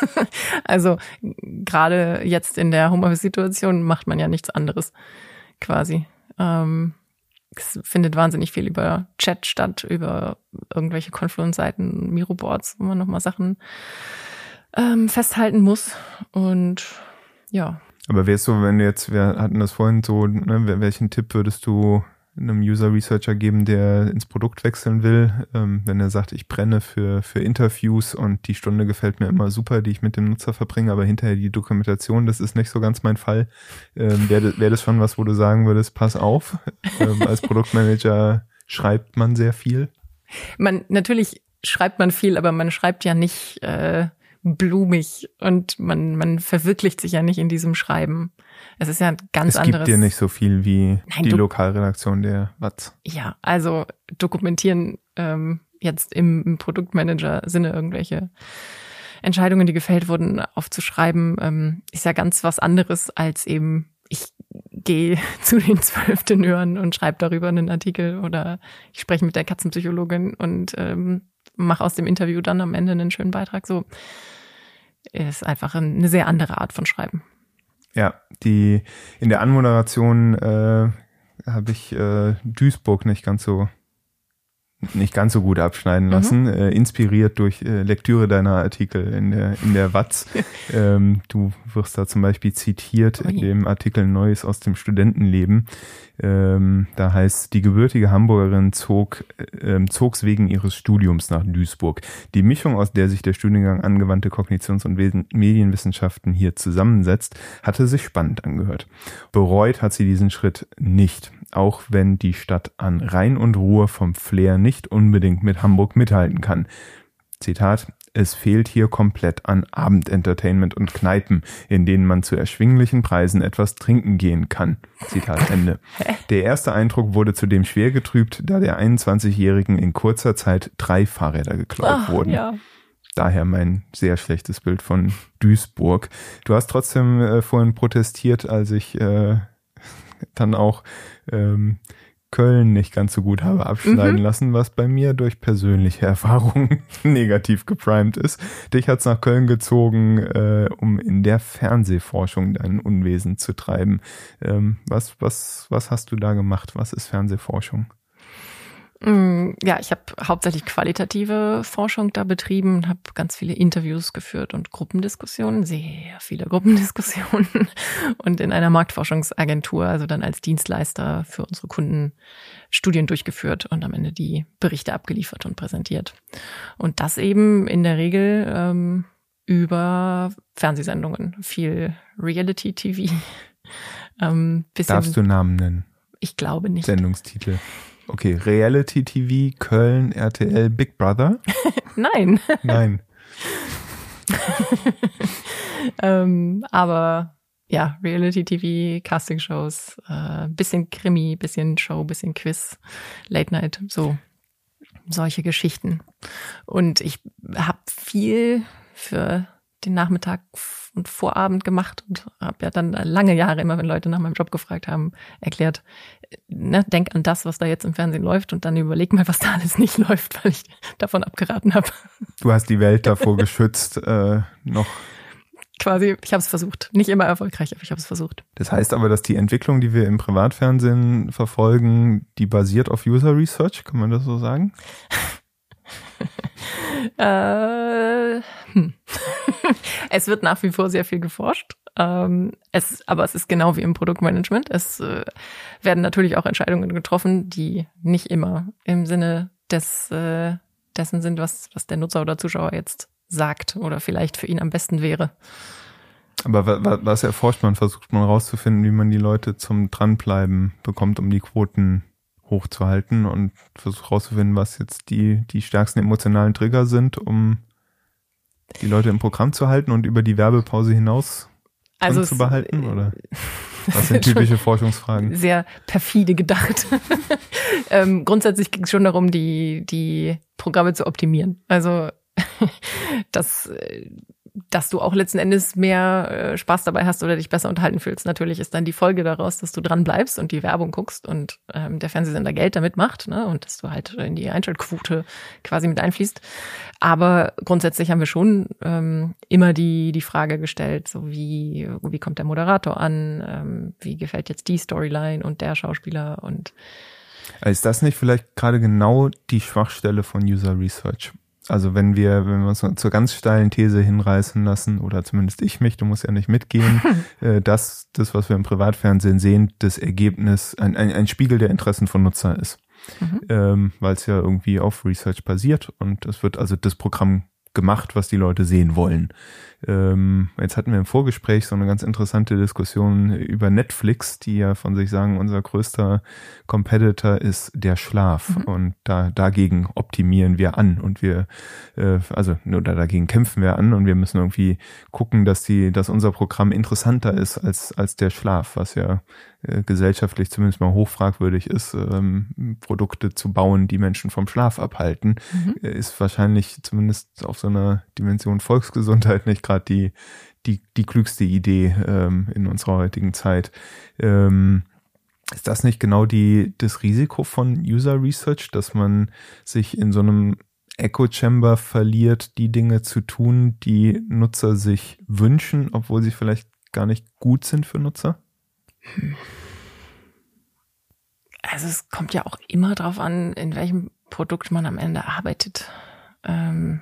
also gerade jetzt in der Homeoffice-Situation macht man ja nichts anderes quasi. Ähm, es findet wahnsinnig viel über Chat statt, über irgendwelche Confluence-Seiten, Miro-Boards, wo man nochmal Sachen ähm, festhalten muss. Und ja. Aber wärst du, wenn du jetzt, wir hatten das vorhin so, ne, welchen Tipp würdest du einem User Researcher geben, der ins Produkt wechseln will, ähm, wenn er sagt, ich brenne für, für Interviews und die Stunde gefällt mir immer super, die ich mit dem Nutzer verbringe, aber hinterher die Dokumentation, das ist nicht so ganz mein Fall. Ähm, Wäre wär das schon was, wo du sagen würdest, pass auf, ähm, als Produktmanager schreibt man sehr viel? Man, natürlich schreibt man viel, aber man schreibt ja nicht äh, blumig und man, man verwirklicht sich ja nicht in diesem Schreiben. Es ist ja ein ganz es anderes. Es gibt dir nicht so viel wie Nein, die Lokalredaktion der Watz. Ja, also dokumentieren ähm, jetzt im, Produktmanager-Sinne irgendwelche Entscheidungen, die gefällt wurden, aufzuschreiben, ähm, ist ja ganz was anderes als eben ich gehe zu den zwölf Tenören und schreibe darüber einen Artikel oder ich spreche mit der Katzenpsychologin und ähm, mache aus dem Interview dann am Ende einen schönen Beitrag. So ist einfach eine sehr andere Art von Schreiben. Ja, die in der Anmoderation äh, habe ich äh, Duisburg nicht ganz so nicht ganz so gut abschneiden mhm. lassen, mhm. äh, inspiriert durch äh, Lektüre deiner Artikel in der, in der Watz. ähm, du wirst da zum Beispiel zitiert oh in dem Artikel Neues aus dem Studentenleben. Ähm, da heißt, die gebürtige Hamburgerin zog, äh, zog's wegen ihres Studiums nach Duisburg. Die Mischung, aus der sich der Studiengang angewandte Kognitions- und Medienwissenschaften hier zusammensetzt, hatte sich spannend angehört. Bereut hat sie diesen Schritt nicht auch wenn die Stadt an Rhein und Ruhe vom Flair nicht unbedingt mit Hamburg mithalten kann. Zitat, es fehlt hier komplett an Abendentertainment und Kneipen, in denen man zu erschwinglichen Preisen etwas trinken gehen kann. Zitat Ende. Der erste Eindruck wurde zudem schwer getrübt, da der 21-Jährigen in kurzer Zeit drei Fahrräder geklaut Ach, wurden. Ja. Daher mein sehr schlechtes Bild von Duisburg. Du hast trotzdem äh, vorhin protestiert, als ich äh, dann auch ähm, Köln nicht ganz so gut habe abschneiden mhm. lassen, was bei mir durch persönliche Erfahrungen negativ geprimed ist. Dich hat's nach Köln gezogen, äh, um in der Fernsehforschung dein Unwesen zu treiben. Ähm, was, was, was hast du da gemacht? Was ist Fernsehforschung? Ja, ich habe hauptsächlich qualitative Forschung da betrieben habe ganz viele Interviews geführt und Gruppendiskussionen, sehr viele Gruppendiskussionen und in einer Marktforschungsagentur, also dann als Dienstleister für unsere Kunden Studien durchgeführt und am Ende die Berichte abgeliefert und präsentiert. Und das eben in der Regel ähm, über Fernsehsendungen, viel Reality-TV. Ähm, Darfst du Namen nennen? Ich glaube nicht. Sendungstitel. Okay, Reality TV, Köln, RTL, Big Brother? Nein. Nein. ähm, aber ja, Reality TV, Casting-Shows, äh, bisschen Krimi, bisschen Show, bisschen Quiz, Late Night, so solche Geschichten. Und ich habe viel für den Nachmittag und Vorabend gemacht und habe ja dann lange Jahre immer, wenn Leute nach meinem Job gefragt haben, erklärt, ne, denk an das, was da jetzt im Fernsehen läuft und dann überleg mal, was da alles nicht läuft, weil ich davon abgeraten habe. Du hast die Welt davor geschützt, äh, noch quasi, ich habe es versucht. Nicht immer erfolgreich, aber ich habe es versucht. Das heißt aber, dass die Entwicklung, die wir im Privatfernsehen verfolgen, die basiert auf User Research, kann man das so sagen? äh, hm. es wird nach wie vor sehr viel geforscht. Ähm, es, aber es ist genau wie im Produktmanagement. Es äh, werden natürlich auch Entscheidungen getroffen, die nicht immer im Sinne des, äh, dessen sind, was, was der Nutzer oder Zuschauer jetzt sagt oder vielleicht für ihn am besten wäre. Aber was erforscht man? Versucht man herauszufinden, wie man die Leute zum Dranbleiben bekommt, um die Quoten hochzuhalten und versucht herauszufinden, was jetzt die, die stärksten emotionalen Trigger sind, um die Leute im Programm zu halten und über die Werbepause hinaus also zu behalten? Oder was sind typische Forschungsfragen? Sehr perfide gedacht. ähm, grundsätzlich ging es schon darum, die, die Programme zu optimieren. Also das dass du auch letzten Endes mehr äh, Spaß dabei hast oder dich besser unterhalten fühlst. Natürlich ist dann die Folge daraus, dass du dran bleibst und die Werbung guckst und ähm, der Fernsehsender Geld damit macht ne? und dass du halt in die Einschaltquote quasi mit einfließt. Aber grundsätzlich haben wir schon ähm, immer die, die Frage gestellt, so wie, wie kommt der Moderator an, ähm, wie gefällt jetzt die Storyline und der Schauspieler und ist das nicht vielleicht gerade genau die Schwachstelle von User Research? Also wenn wir, wenn wir uns zur ganz steilen These hinreißen lassen, oder zumindest ich mich, du musst ja nicht mitgehen, äh, dass das, was wir im Privatfernsehen sehen, das Ergebnis, ein, ein, ein Spiegel der Interessen von Nutzer ist. Mhm. Ähm, Weil es ja irgendwie auf Research basiert und es wird also das Programm gemacht, was die Leute sehen wollen. Ähm, jetzt hatten wir im Vorgespräch so eine ganz interessante Diskussion über Netflix, die ja von sich sagen, unser größter Competitor ist der Schlaf. Mhm. Und da dagegen optimieren wir an und wir, äh, also oder dagegen kämpfen wir an und wir müssen irgendwie gucken, dass die, dass unser Programm interessanter ist als als der Schlaf, was ja äh, gesellschaftlich zumindest mal hochfragwürdig ist, ähm, Produkte zu bauen, die Menschen vom Schlaf abhalten, mhm. Äh, ist wahrscheinlich zumindest auf so einer Dimension Volksgesundheit nicht gerade die, die, die klügste Idee ähm, in unserer heutigen Zeit. Ähm, ist das nicht genau die, das Risiko von User Research, dass man sich in so einem Echo Chamber verliert, die Dinge zu tun, die Nutzer sich wünschen, obwohl sie vielleicht gar nicht gut sind für Nutzer? Also es kommt ja auch immer darauf an, in welchem Produkt man am Ende arbeitet. Ähm,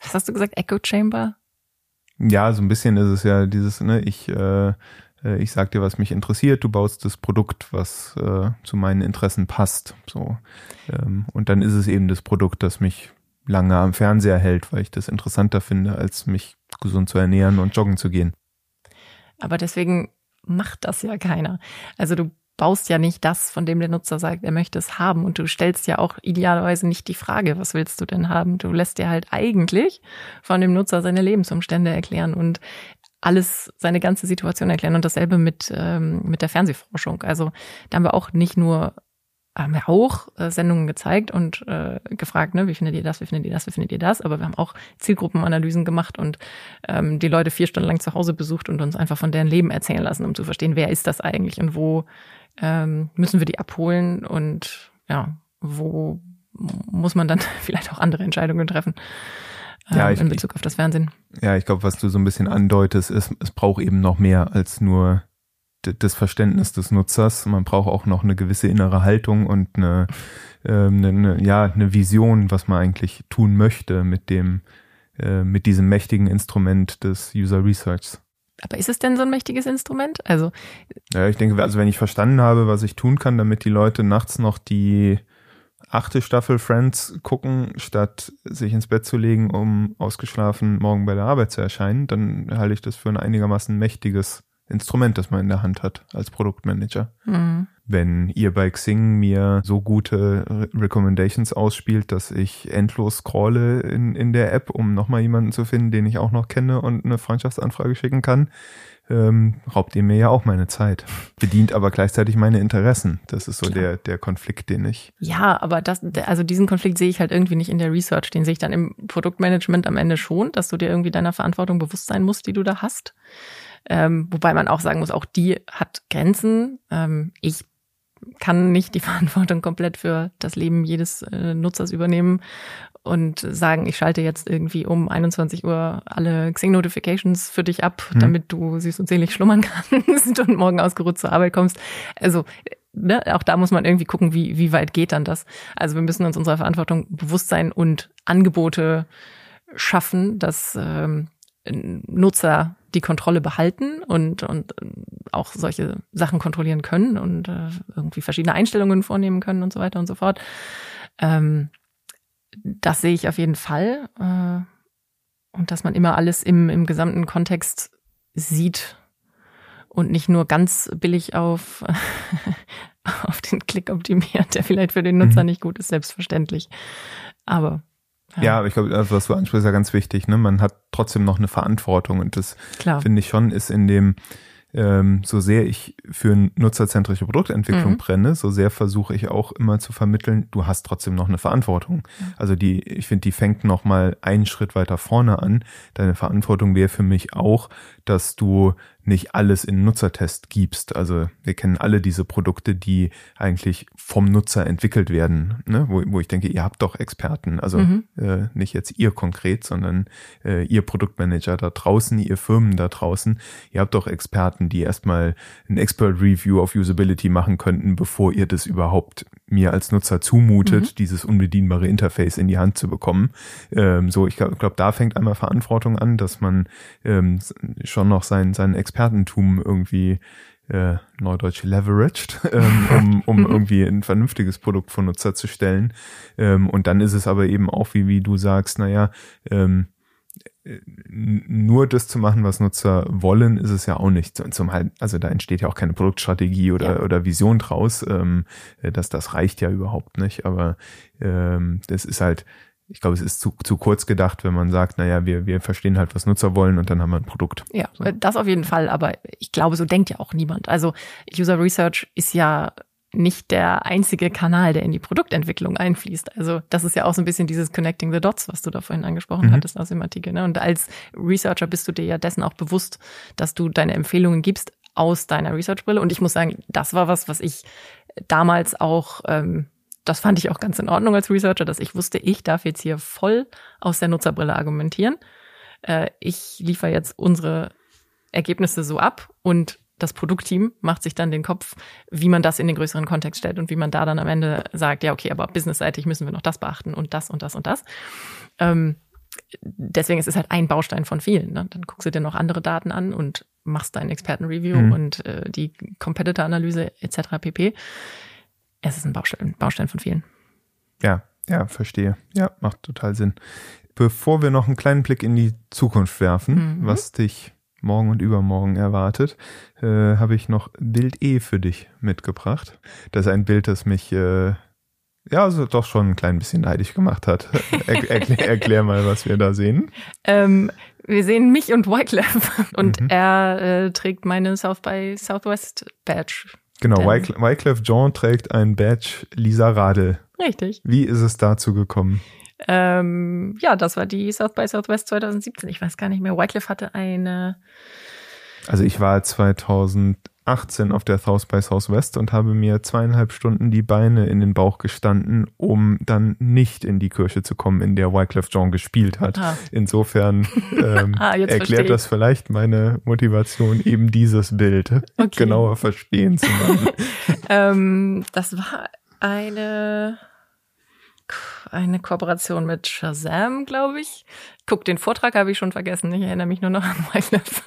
was hast du gesagt? Echo Chamber? Ja, so ein bisschen ist es ja dieses, ne, ich, äh, äh, ich sag dir, was mich interessiert, du baust das Produkt, was äh, zu meinen Interessen passt. So. Ähm, und dann ist es eben das Produkt, das mich lange am Fernseher hält, weil ich das interessanter finde, als mich gesund zu ernähren und joggen zu gehen. Aber deswegen macht das ja keiner. Also du baust ja nicht das, von dem der Nutzer sagt, er möchte es haben. Und du stellst ja auch idealerweise nicht die Frage, was willst du denn haben? Du lässt dir halt eigentlich von dem Nutzer seine Lebensumstände erklären und alles, seine ganze Situation erklären. Und dasselbe mit, ähm, mit der Fernsehforschung. Also da haben wir auch nicht nur haben wir auch äh, Sendungen gezeigt und äh, gefragt, ne, wie findet ihr das, wie findet ihr das, wie findet ihr das? Aber wir haben auch Zielgruppenanalysen gemacht und ähm, die Leute vier Stunden lang zu Hause besucht und uns einfach von deren Leben erzählen lassen, um zu verstehen, wer ist das eigentlich und wo ähm, müssen wir die abholen und ja, wo muss man dann vielleicht auch andere Entscheidungen treffen ähm, ja, ich, in Bezug auf das Fernsehen. Ja, ich glaube, was du so ein bisschen andeutest, ist, es braucht eben noch mehr als nur das Verständnis des Nutzers. Man braucht auch noch eine gewisse innere Haltung und eine, ähm, eine, ja, eine Vision, was man eigentlich tun möchte mit dem, äh, mit diesem mächtigen Instrument des User Researchs. Aber ist es denn so ein mächtiges Instrument? Also ja, ich denke, also wenn ich verstanden habe, was ich tun kann, damit die Leute nachts noch die achte Staffel Friends gucken, statt sich ins Bett zu legen, um ausgeschlafen morgen bei der Arbeit zu erscheinen, dann halte ich das für ein einigermaßen mächtiges Instrument, das man in der Hand hat als Produktmanager. Mhm. Wenn ihr bei Xing mir so gute Recommendations ausspielt, dass ich endlos scrolle in, in der App, um nochmal jemanden zu finden, den ich auch noch kenne und eine Freundschaftsanfrage schicken kann, ähm, raubt ihr mir ja auch meine Zeit. Bedient aber gleichzeitig meine Interessen. Das ist so der, der Konflikt, den ich. Ja, aber das, also diesen Konflikt sehe ich halt irgendwie nicht in der Research. Den sehe ich dann im Produktmanagement am Ende schon, dass du dir irgendwie deiner Verantwortung bewusst sein musst, die du da hast. Ähm, wobei man auch sagen muss, auch die hat Grenzen. Ähm, ich kann nicht die Verantwortung komplett für das Leben jedes äh, Nutzers übernehmen und sagen, ich schalte jetzt irgendwie um 21 Uhr alle Xing-Notifications für dich ab, mhm. damit du süß und selig schlummern kannst und morgen ausgeruht zur Arbeit kommst. Also ne, auch da muss man irgendwie gucken, wie, wie weit geht dann das. Also wir müssen uns unserer Verantwortung bewusst sein und Angebote schaffen, dass ähm, Nutzer die Kontrolle behalten und, und auch solche Sachen kontrollieren können und äh, irgendwie verschiedene Einstellungen vornehmen können und so weiter und so fort. Ähm, das sehe ich auf jeden Fall. Äh, und dass man immer alles im, im gesamten Kontext sieht und nicht nur ganz billig auf, auf den Klick optimiert, der vielleicht für den Nutzer mhm. nicht gut ist, selbstverständlich. Aber ja, ja aber ich glaube, also was du ansprichst, ist ja ganz wichtig. Ne? Man hat trotzdem noch eine Verantwortung und das finde ich schon ist in dem ähm, so sehr ich für nutzerzentrische Produktentwicklung mhm. brenne, so sehr versuche ich auch immer zu vermitteln, du hast trotzdem noch eine Verantwortung. Mhm. Also die, ich finde, die fängt noch mal einen Schritt weiter vorne an. Deine Verantwortung wäre für mich auch, dass du nicht alles in Nutzertest gibst. Also wir kennen alle diese Produkte, die eigentlich vom Nutzer entwickelt werden, ne? wo, wo ich denke, ihr habt doch Experten, also mhm. äh, nicht jetzt ihr konkret, sondern äh, ihr Produktmanager da draußen, ihr Firmen da draußen, ihr habt doch Experten, die erstmal ein Expert Review of Usability machen könnten, bevor ihr das überhaupt mir als Nutzer zumutet, mhm. dieses unbedienbare Interface in die Hand zu bekommen. Ähm, so, ich glaube, glaub, da fängt einmal Verantwortung an, dass man ähm, schon noch sein, sein Expertentum irgendwie äh, neudeutsch leveraged, ähm, um, um irgendwie ein vernünftiges Produkt von Nutzer zu stellen. Ähm, und dann ist es aber eben auch, wie, wie du sagst, naja, ähm, nur das zu machen, was Nutzer wollen, ist es ja auch nicht. Zum halt, also da entsteht ja auch keine Produktstrategie oder, ja. oder Vision draus. Ähm, das, das reicht ja überhaupt nicht. Aber ähm, das ist halt, ich glaube, es ist zu, zu kurz gedacht, wenn man sagt, naja, wir, wir verstehen halt, was Nutzer wollen und dann haben wir ein Produkt. Ja, so. das auf jeden Fall. Aber ich glaube, so denkt ja auch niemand. Also User Research ist ja nicht der einzige Kanal, der in die Produktentwicklung einfließt. Also das ist ja auch so ein bisschen dieses Connecting the Dots, was du da vorhin angesprochen mhm. hattest aus dem Artikel. Ne? Und als Researcher bist du dir ja dessen auch bewusst, dass du deine Empfehlungen gibst aus deiner Research-Brille. Und ich muss sagen, das war was, was ich damals auch, ähm, das fand ich auch ganz in Ordnung als Researcher, dass ich wusste, ich darf jetzt hier voll aus der Nutzerbrille argumentieren. Äh, ich liefere jetzt unsere Ergebnisse so ab und das Produktteam macht sich dann den Kopf, wie man das in den größeren Kontext stellt und wie man da dann am Ende sagt, ja, okay, aber businessseitig müssen wir noch das beachten und das und das und das. Ähm, deswegen ist es halt ein Baustein von vielen. Ne? Dann guckst du dir noch andere Daten an und machst dein Expertenreview mhm. und äh, die Competitor-Analyse etc. pp. Es ist ein Baustein, Baustein von vielen. Ja, ja, verstehe. Ja, macht total Sinn. Bevor wir noch einen kleinen Blick in die Zukunft werfen, mhm. was dich morgen und übermorgen erwartet, äh, habe ich noch Bild E für dich mitgebracht. Das ist ein Bild, das mich äh, ja also doch schon ein klein bisschen neidisch gemacht hat. Er, erklär, erklär, mal, was wir da sehen. Ähm, wir sehen mich und Wycliffe und mhm. er äh, trägt meine South by Southwest Badge. Genau, Wycliffe John trägt ein Badge Lisa Radel. Richtig. Wie ist es dazu gekommen? Ähm, ja, das war die South by Southwest 2017. Ich weiß gar nicht mehr. Wycliffe hatte eine. Also ich war 2018 auf der South by Southwest und habe mir zweieinhalb Stunden die Beine in den Bauch gestanden, um dann nicht in die Kirche zu kommen, in der Wycliffe John gespielt hat. Ah. Insofern ähm, ah, erklärt das vielleicht meine Motivation, eben dieses Bild okay. genauer verstehen zu machen. ähm, das war eine eine Kooperation mit Shazam, glaube ich. Guck, den Vortrag habe ich schon vergessen. Ich erinnere mich nur noch an Wycliffe.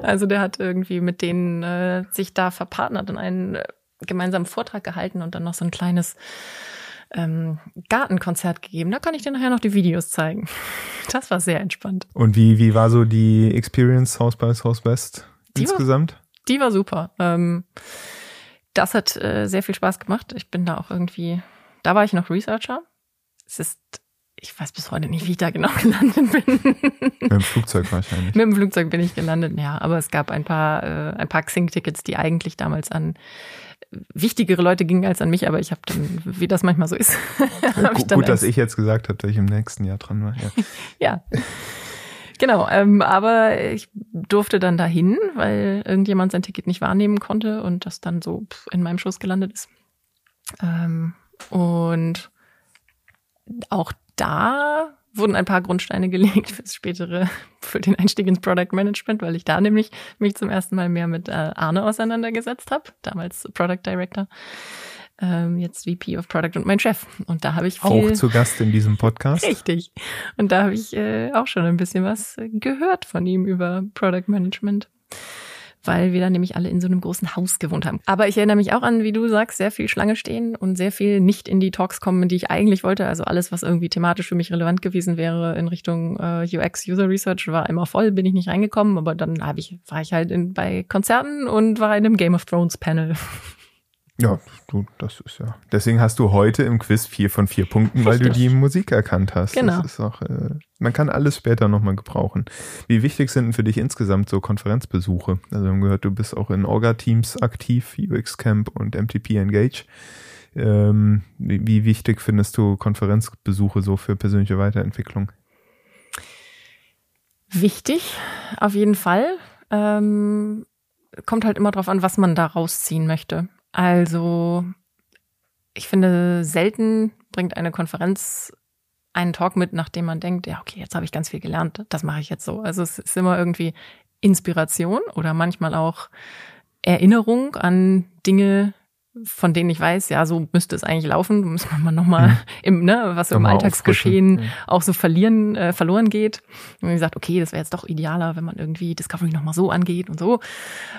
also der hat irgendwie mit denen äh, sich da verpartnert und einen äh, gemeinsamen Vortrag gehalten und dann noch so ein kleines ähm, Gartenkonzert gegeben. Da kann ich dir nachher noch die Videos zeigen. Das war sehr entspannt. Und wie, wie war so die Experience South by Southwest die insgesamt? War, die war super. Ähm, das hat äh, sehr viel Spaß gemacht. Ich bin da auch irgendwie da war ich noch Researcher. Es ist, ich weiß bis heute nicht, wie ich da genau gelandet bin. Mit dem Flugzeug wahrscheinlich. Mit dem Flugzeug bin ich gelandet, ja. Aber es gab ein paar, äh, ein paar Xing-Tickets, die eigentlich damals an wichtigere Leute gingen als an mich, aber ich habe dann, wie das manchmal so ist, ja, ich dann gut, dass ich jetzt gesagt habe, dass ich im nächsten Jahr dran war. Ja. ja. Genau, ähm, aber ich durfte dann dahin, weil irgendjemand sein Ticket nicht wahrnehmen konnte und das dann so in meinem Schoß gelandet ist. Ähm, und auch da wurden ein paar Grundsteine gelegt fürs spätere, für den Einstieg ins Product Management, weil ich da nämlich mich zum ersten Mal mehr mit äh, Arne auseinandergesetzt habe, damals Product Director, ähm, jetzt VP of Product und mein Chef. Und da habe ich viel, auch zu Gast in diesem Podcast. Richtig. Und da habe ich äh, auch schon ein bisschen was gehört von ihm über Product Management weil wir da nämlich alle in so einem großen Haus gewohnt haben. Aber ich erinnere mich auch an, wie du sagst, sehr viel Schlange stehen und sehr viel nicht in die Talks kommen, die ich eigentlich wollte. Also alles, was irgendwie thematisch für mich relevant gewesen wäre in Richtung äh, UX User Research, war immer voll, bin ich nicht reingekommen. Aber dann hab ich, war ich halt in, bei Konzerten und war in einem Game of Thrones Panel. Ja, du, das ist ja. Deswegen hast du heute im Quiz vier von vier Punkten, weil Richtig. du die Musik erkannt hast. Genau. Das ist auch, äh, man kann alles später nochmal gebrauchen. Wie wichtig sind denn für dich insgesamt so Konferenzbesuche? Also wir haben gehört, du bist auch in Orga-Teams aktiv, UX Camp und MTP Engage. Ähm, wie, wie wichtig findest du Konferenzbesuche so für persönliche Weiterentwicklung? Wichtig, auf jeden Fall. Ähm, kommt halt immer drauf an, was man da rausziehen möchte. Also, ich finde, selten bringt eine Konferenz einen Talk mit, nachdem man denkt, ja, okay, jetzt habe ich ganz viel gelernt, das mache ich jetzt so. Also es ist immer irgendwie Inspiration oder manchmal auch Erinnerung an Dinge, von denen ich weiß, ja, so müsste es eigentlich laufen, muss man mal nochmal mhm. im, ne, was im Alltagsgeschehen ja. auch so verlieren, äh, verloren geht. Und gesagt, okay, das wäre jetzt doch idealer, wenn man irgendwie Discovery nochmal so angeht und so.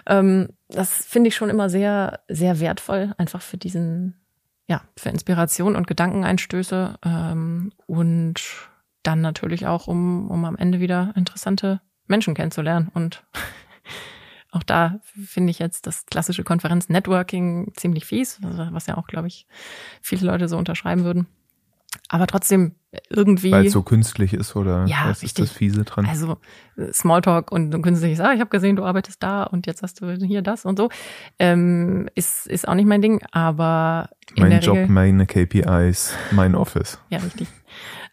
Ähm, das finde ich schon immer sehr, sehr wertvoll, einfach für diesen, ja, für Inspiration und Gedankeneinstöße ähm, und dann natürlich auch, um, um am Ende wieder interessante Menschen kennenzulernen und auch da finde ich jetzt das klassische Konferenz-Networking ziemlich fies, was ja auch, glaube ich, viele Leute so unterschreiben würden. Aber trotzdem irgendwie. Weil es so künstlich ist oder ja, was richtig. ist das Fiese dran? Also Smalltalk und künstlich ist, ah, ich habe gesehen, du arbeitest da und jetzt hast du hier das und so. Ähm, ist, ist auch nicht mein Ding, aber. Mein Job, Regel, meine KPIs, mein Office. Ja, richtig.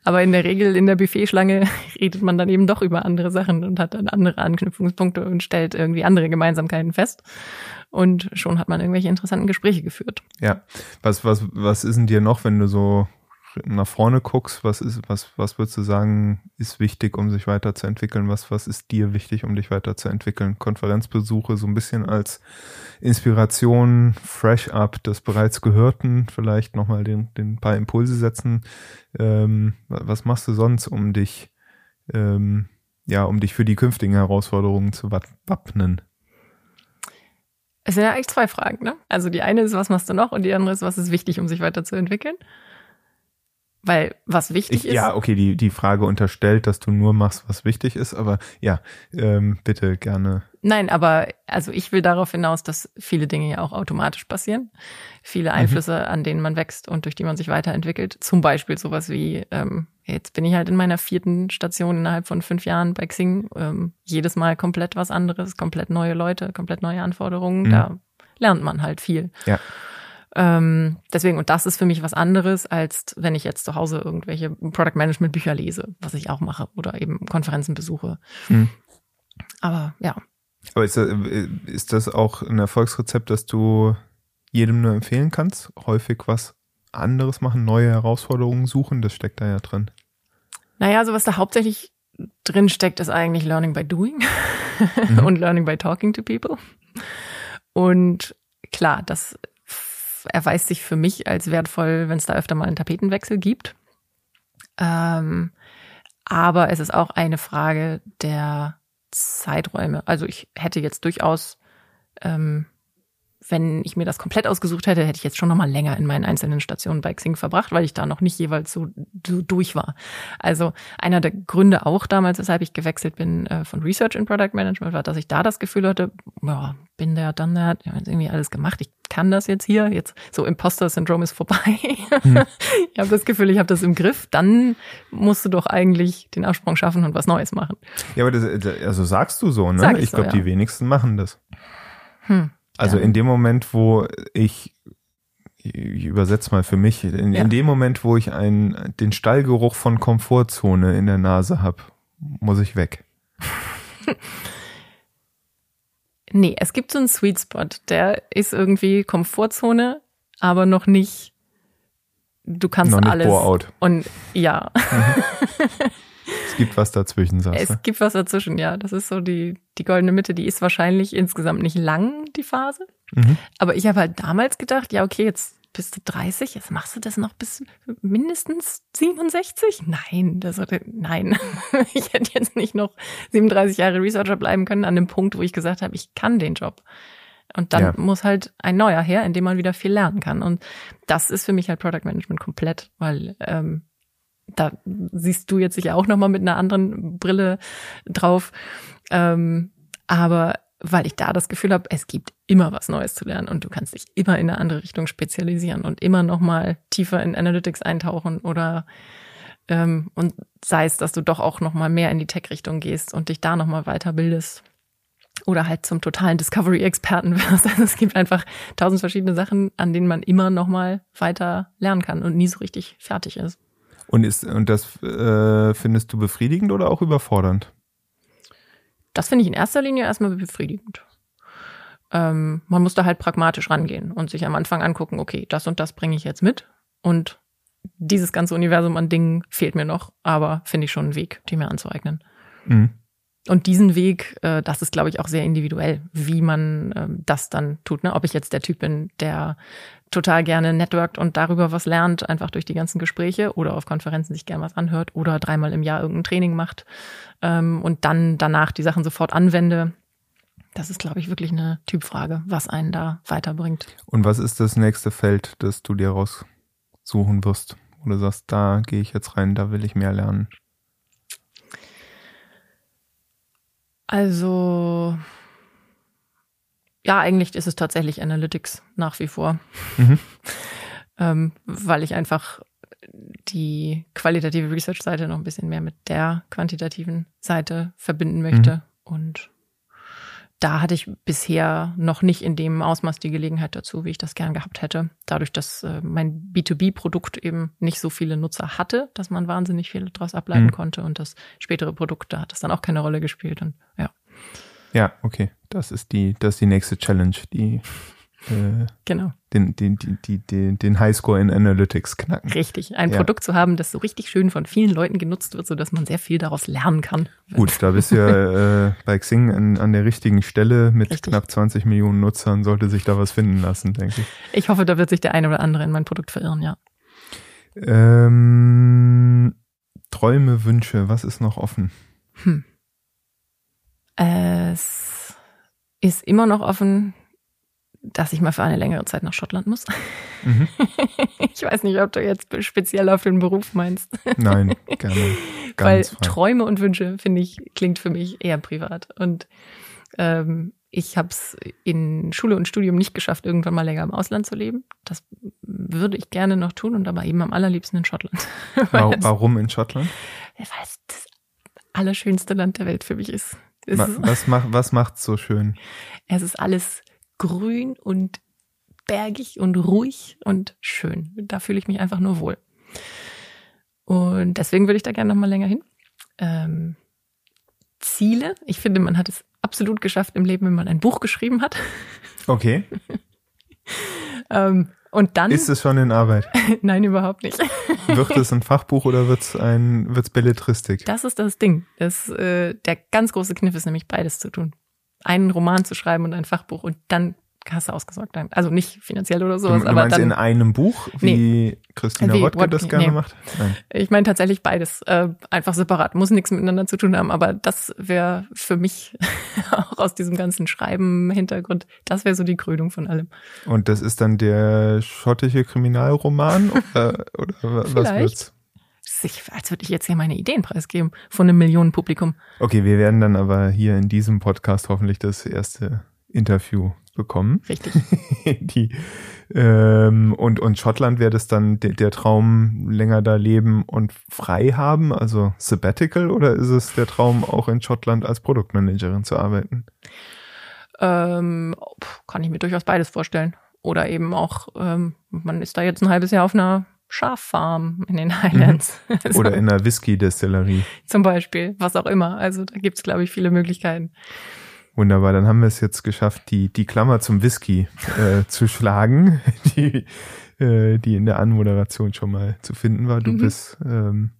Aber in der Regel in der Buffetschlange redet man dann eben doch über andere Sachen und hat dann andere Anknüpfungspunkte und stellt irgendwie andere Gemeinsamkeiten fest. Und schon hat man irgendwelche interessanten Gespräche geführt. Ja. Was, was, was ist denn dir noch, wenn du so nach vorne guckst, was ist, was, was würdest du sagen, ist wichtig, um sich weiterzuentwickeln? Was, was ist dir wichtig, um dich weiterzuentwickeln? Konferenzbesuche so ein bisschen als Inspiration, fresh up des bereits Gehörten, vielleicht nochmal den, den paar Impulse setzen. Ähm, was machst du sonst, um dich, ähm, ja, um dich für die künftigen Herausforderungen zu wappnen? Es sind ja eigentlich zwei Fragen, ne? Also die eine ist, was machst du noch? Und die andere ist, was ist wichtig, um sich weiterzuentwickeln? Weil was wichtig ich, ist. Ja, okay, die, die Frage unterstellt, dass du nur machst, was wichtig ist, aber ja, ähm, bitte gerne. Nein, aber also ich will darauf hinaus, dass viele Dinge ja auch automatisch passieren. Viele mhm. Einflüsse, mhm. an denen man wächst und durch die man sich weiterentwickelt. Zum Beispiel sowas wie, ähm, jetzt bin ich halt in meiner vierten Station innerhalb von fünf Jahren bei Xing. Ähm, jedes Mal komplett was anderes, komplett neue Leute, komplett neue Anforderungen. Mhm. Da lernt man halt viel. Ja. Ähm, deswegen, und das ist für mich was anderes, als wenn ich jetzt zu Hause irgendwelche Product Management Bücher lese, was ich auch mache, oder eben Konferenzen besuche. Mhm. Aber ja. Aber ist das, ist das auch ein Erfolgsrezept, das du jedem nur empfehlen kannst? Häufig was anderes machen, neue Herausforderungen suchen, das steckt da ja drin. Naja, also was da hauptsächlich drin steckt, ist eigentlich Learning by Doing mhm. und Learning by Talking to People. Und klar, das erweist sich für mich als wertvoll, wenn es da öfter mal einen Tapetenwechsel gibt. Ähm, aber es ist auch eine Frage der Zeiträume. Also ich hätte jetzt durchaus ähm, wenn ich mir das komplett ausgesucht hätte, hätte ich jetzt schon noch mal länger in meinen einzelnen Stationen bei Xing verbracht, weil ich da noch nicht jeweils so, so durch war. Also einer der Gründe auch damals, weshalb ich gewechselt bin äh, von Research in Product Management, war, dass ich da das Gefühl hatte, ja, bin der, dann der, ich habe irgendwie alles gemacht, ich kann das jetzt hier, jetzt so Imposter-Syndrom ist vorbei. Hm. ich habe das Gefühl, ich habe das im Griff, dann musst du doch eigentlich den Absprung schaffen und was Neues machen. Ja, aber das, also sagst du so, ne? Sag ich, ich glaube, so, ja. die wenigsten machen das. Hm. Also ja. in dem Moment, wo ich, ich übersetze mal für mich, in, ja. in dem Moment, wo ich einen, den Stallgeruch von Komfortzone in der Nase habe, muss ich weg. nee, es gibt so einen Sweet Spot, der ist irgendwie Komfortzone, aber noch nicht, du kannst noch nicht alles. Bore-out. Und ja. Mhm. Es gibt was dazwischen, sagst du? Es gibt was dazwischen, ja. Das ist so die, die goldene Mitte. Die ist wahrscheinlich insgesamt nicht lang, die Phase. Mhm. Aber ich habe halt damals gedacht, ja, okay, jetzt bist du 30, jetzt machst du das noch bis mindestens 67? Nein, das nein. ich hätte jetzt nicht noch 37 Jahre Researcher bleiben können an dem Punkt, wo ich gesagt habe, ich kann den Job. Und dann ja. muss halt ein neuer her, in dem man wieder viel lernen kann. Und das ist für mich halt Product Management komplett, weil ähm, da siehst du jetzt sicher auch nochmal mit einer anderen Brille drauf. Ähm, aber weil ich da das Gefühl habe, es gibt immer was Neues zu lernen und du kannst dich immer in eine andere Richtung spezialisieren und immer nochmal tiefer in Analytics eintauchen oder ähm, und sei es, dass du doch auch nochmal mehr in die Tech-Richtung gehst und dich da nochmal weiterbildest oder halt zum totalen Discovery-Experten wirst. Also es gibt einfach tausend verschiedene Sachen, an denen man immer nochmal weiter lernen kann und nie so richtig fertig ist. Und ist und das äh, findest du befriedigend oder auch überfordernd? Das finde ich in erster Linie erstmal befriedigend. Ähm, man muss da halt pragmatisch rangehen und sich am Anfang angucken, okay, das und das bringe ich jetzt mit und dieses ganze Universum an Dingen fehlt mir noch, aber finde ich schon einen Weg, die mir anzueignen. Mhm. und diesen Weg, äh, das ist, glaube ich, auch sehr individuell, wie man äh, das dann tut. Ne? Ob ich jetzt der Typ bin, der total gerne networkt und darüber was lernt, einfach durch die ganzen Gespräche oder auf Konferenzen sich gern was anhört oder dreimal im Jahr irgendein Training macht ähm, und dann danach die Sachen sofort anwende. Das ist, glaube ich, wirklich eine Typfrage, was einen da weiterbringt. Und was ist das nächste Feld, das du dir raussuchen wirst? Wo du sagst, da gehe ich jetzt rein, da will ich mehr lernen. Also, ja, eigentlich ist es tatsächlich Analytics nach wie vor, mhm. ähm, weil ich einfach die qualitative Research-Seite noch ein bisschen mehr mit der quantitativen Seite verbinden möchte. Mhm. Und da hatte ich bisher noch nicht in dem Ausmaß die Gelegenheit dazu, wie ich das gern gehabt hätte. Dadurch, dass äh, mein B2B-Produkt eben nicht so viele Nutzer hatte, dass man wahnsinnig viel daraus ableiten mhm. konnte und das spätere Produkt, da hat das dann auch keine Rolle gespielt und ja. Ja, okay. Das ist die, das ist die nächste Challenge, die äh, genau. den, den, die, die, den Highscore in Analytics knacken. Richtig, ein ja. Produkt zu haben, das so richtig schön von vielen Leuten genutzt wird, sodass man sehr viel daraus lernen kann. Gut, da bist du ja äh, bei Xing an, an der richtigen Stelle mit richtig. knapp 20 Millionen Nutzern, sollte sich da was finden lassen, denke ich. Ich hoffe, da wird sich der eine oder andere in mein Produkt verirren, ja. Ähm, Träume, Wünsche, was ist noch offen? Hm. Es ist immer noch offen, dass ich mal für eine längere Zeit nach Schottland muss. Mhm. Ich weiß nicht, ob du jetzt speziell auf den Beruf meinst. Nein, gerne. Weil frei. Träume und Wünsche, finde ich, klingt für mich eher privat. Und ähm, ich habe es in Schule und Studium nicht geschafft, irgendwann mal länger im Ausland zu leben. Das würde ich gerne noch tun und aber eben am allerliebsten in Schottland. Warum in Schottland? Weil es das allerschönste Land der Welt für mich ist. Was macht was macht's so schön? Es ist alles grün und bergig und ruhig und schön. Da fühle ich mich einfach nur wohl. Und deswegen würde ich da gerne noch mal länger hin. Ähm, Ziele. Ich finde, man hat es absolut geschafft im Leben, wenn man ein Buch geschrieben hat. Okay. ähm, und dann. Ist es schon in Arbeit? Nein, überhaupt nicht. Wird es ein Fachbuch oder wird es ein wird's Belletristik? Das ist das Ding. Das, äh, der ganz große Kniff ist nämlich beides zu tun einen Roman zu schreiben und ein Fachbuch und dann hast du ausgesorgt. Also nicht finanziell oder sowas. Du, du meinst dann, in einem Buch, wie nee, Christina wie Wodke das gerne nee. macht? Nein. Ich meine tatsächlich beides. Äh, einfach separat. Muss nichts miteinander zu tun haben, aber das wäre für mich auch aus diesem ganzen Schreiben-Hintergrund, das wäre so die Krönung von allem. Und das ist dann der schottische Kriminalroman oder, oder was wird's? sich, als würde ich jetzt hier meine Ideen preisgeben von einem Millionenpublikum. Okay, wir werden dann aber hier in diesem Podcast hoffentlich das erste Interview bekommen. Richtig. Die, ähm, und, und Schottland wäre das dann de, der Traum, länger da leben und frei haben, also Sabbatical, oder ist es der Traum, auch in Schottland als Produktmanagerin zu arbeiten? Ähm, kann ich mir durchaus beides vorstellen. Oder eben auch, ähm, man ist da jetzt ein halbes Jahr auf einer Schaffarm in den Highlands. Mhm. Oder in einer Whisky-Destillerie. Zum Beispiel, was auch immer. Also da gibt's glaube ich, viele Möglichkeiten. Wunderbar, dann haben wir es jetzt geschafft, die, die Klammer zum Whisky äh, zu schlagen, die, äh, die in der Anmoderation schon mal zu finden war. Du mhm. bist ähm,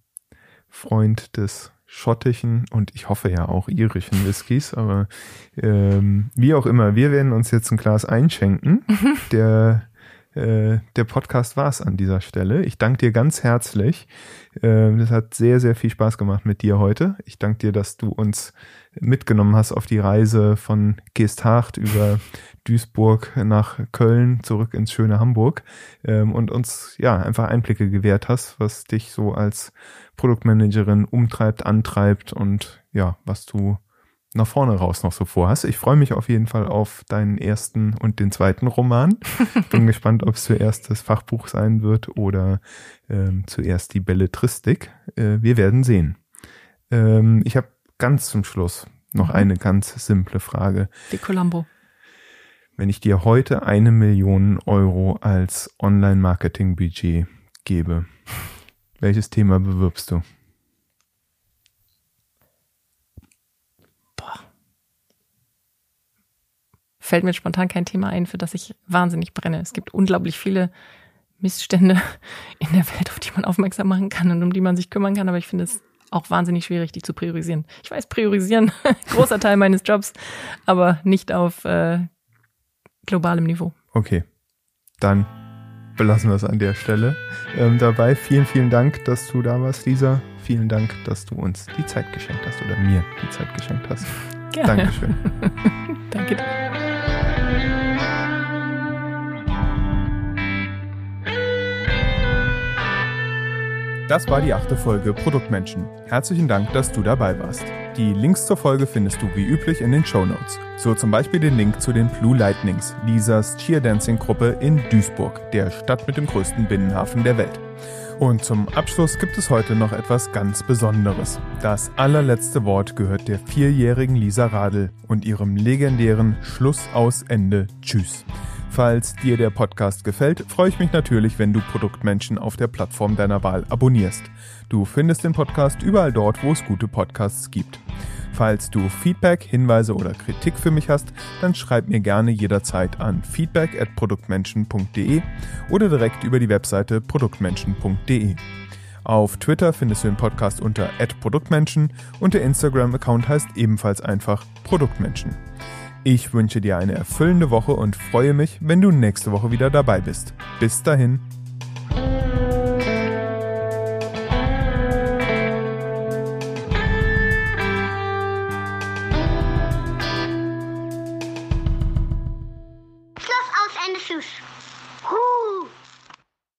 Freund des schottischen und ich hoffe ja auch irischen Whiskys, aber ähm, wie auch immer, wir werden uns jetzt ein Glas einschenken. Mhm. Der äh, der Podcast war es an dieser Stelle. Ich danke dir ganz herzlich. Äh, das hat sehr, sehr viel Spaß gemacht mit dir heute. Ich danke dir, dass du uns mitgenommen hast auf die Reise von Geesthacht über Duisburg nach Köln zurück ins schöne Hamburg ähm, und uns ja einfach Einblicke gewährt hast, was dich so als Produktmanagerin umtreibt, antreibt und ja, was du nach vorne raus noch so vorhast. Ich freue mich auf jeden Fall auf deinen ersten und den zweiten Roman. Bin gespannt, ob es zuerst das Fachbuch sein wird oder ähm, zuerst die Belletristik. Äh, wir werden sehen. Ähm, ich habe ganz zum Schluss noch mhm. eine ganz simple Frage. Die Columbo. Wenn ich dir heute eine Million Euro als Online-Marketing-Budget gebe, welches Thema bewirbst du? Fällt mir spontan kein Thema ein, für das ich wahnsinnig brenne. Es gibt unglaublich viele Missstände in der Welt, auf die man aufmerksam machen kann und um die man sich kümmern kann. Aber ich finde es auch wahnsinnig schwierig, die zu priorisieren. Ich weiß, priorisieren, großer Teil meines Jobs, aber nicht auf äh, globalem Niveau. Okay, dann belassen wir es an der Stelle ähm, dabei. Vielen, vielen Dank, dass du da warst, Lisa. Vielen Dank, dass du uns die Zeit geschenkt hast oder mir die Zeit geschenkt hast. Gerne. Dankeschön. Danke dir. Das war die achte Folge Produktmenschen. Herzlichen Dank, dass du dabei warst. Die Links zur Folge findest du wie üblich in den Show Notes. So zum Beispiel den Link zu den Blue Lightnings, Lisas Cheerdancing-Gruppe in Duisburg, der Stadt mit dem größten Binnenhafen der Welt. Und zum Abschluss gibt es heute noch etwas ganz Besonderes. Das allerletzte Wort gehört der vierjährigen Lisa Radl und ihrem legendären Schluss aus Ende Tschüss. Falls dir der Podcast gefällt, freue ich mich natürlich, wenn du Produktmenschen auf der Plattform deiner Wahl abonnierst. Du findest den Podcast überall dort, wo es gute Podcasts gibt. Falls du Feedback, Hinweise oder Kritik für mich hast, dann schreib mir gerne jederzeit an feedback at produktmenschen.de oder direkt über die Webseite produktmenschen.de. Auf Twitter findest du den Podcast unter @produktmenschen und der Instagram-Account heißt ebenfalls einfach Produktmenschen. Ich wünsche dir eine erfüllende Woche und freue mich, wenn du nächste Woche wieder dabei bist. Bis dahin.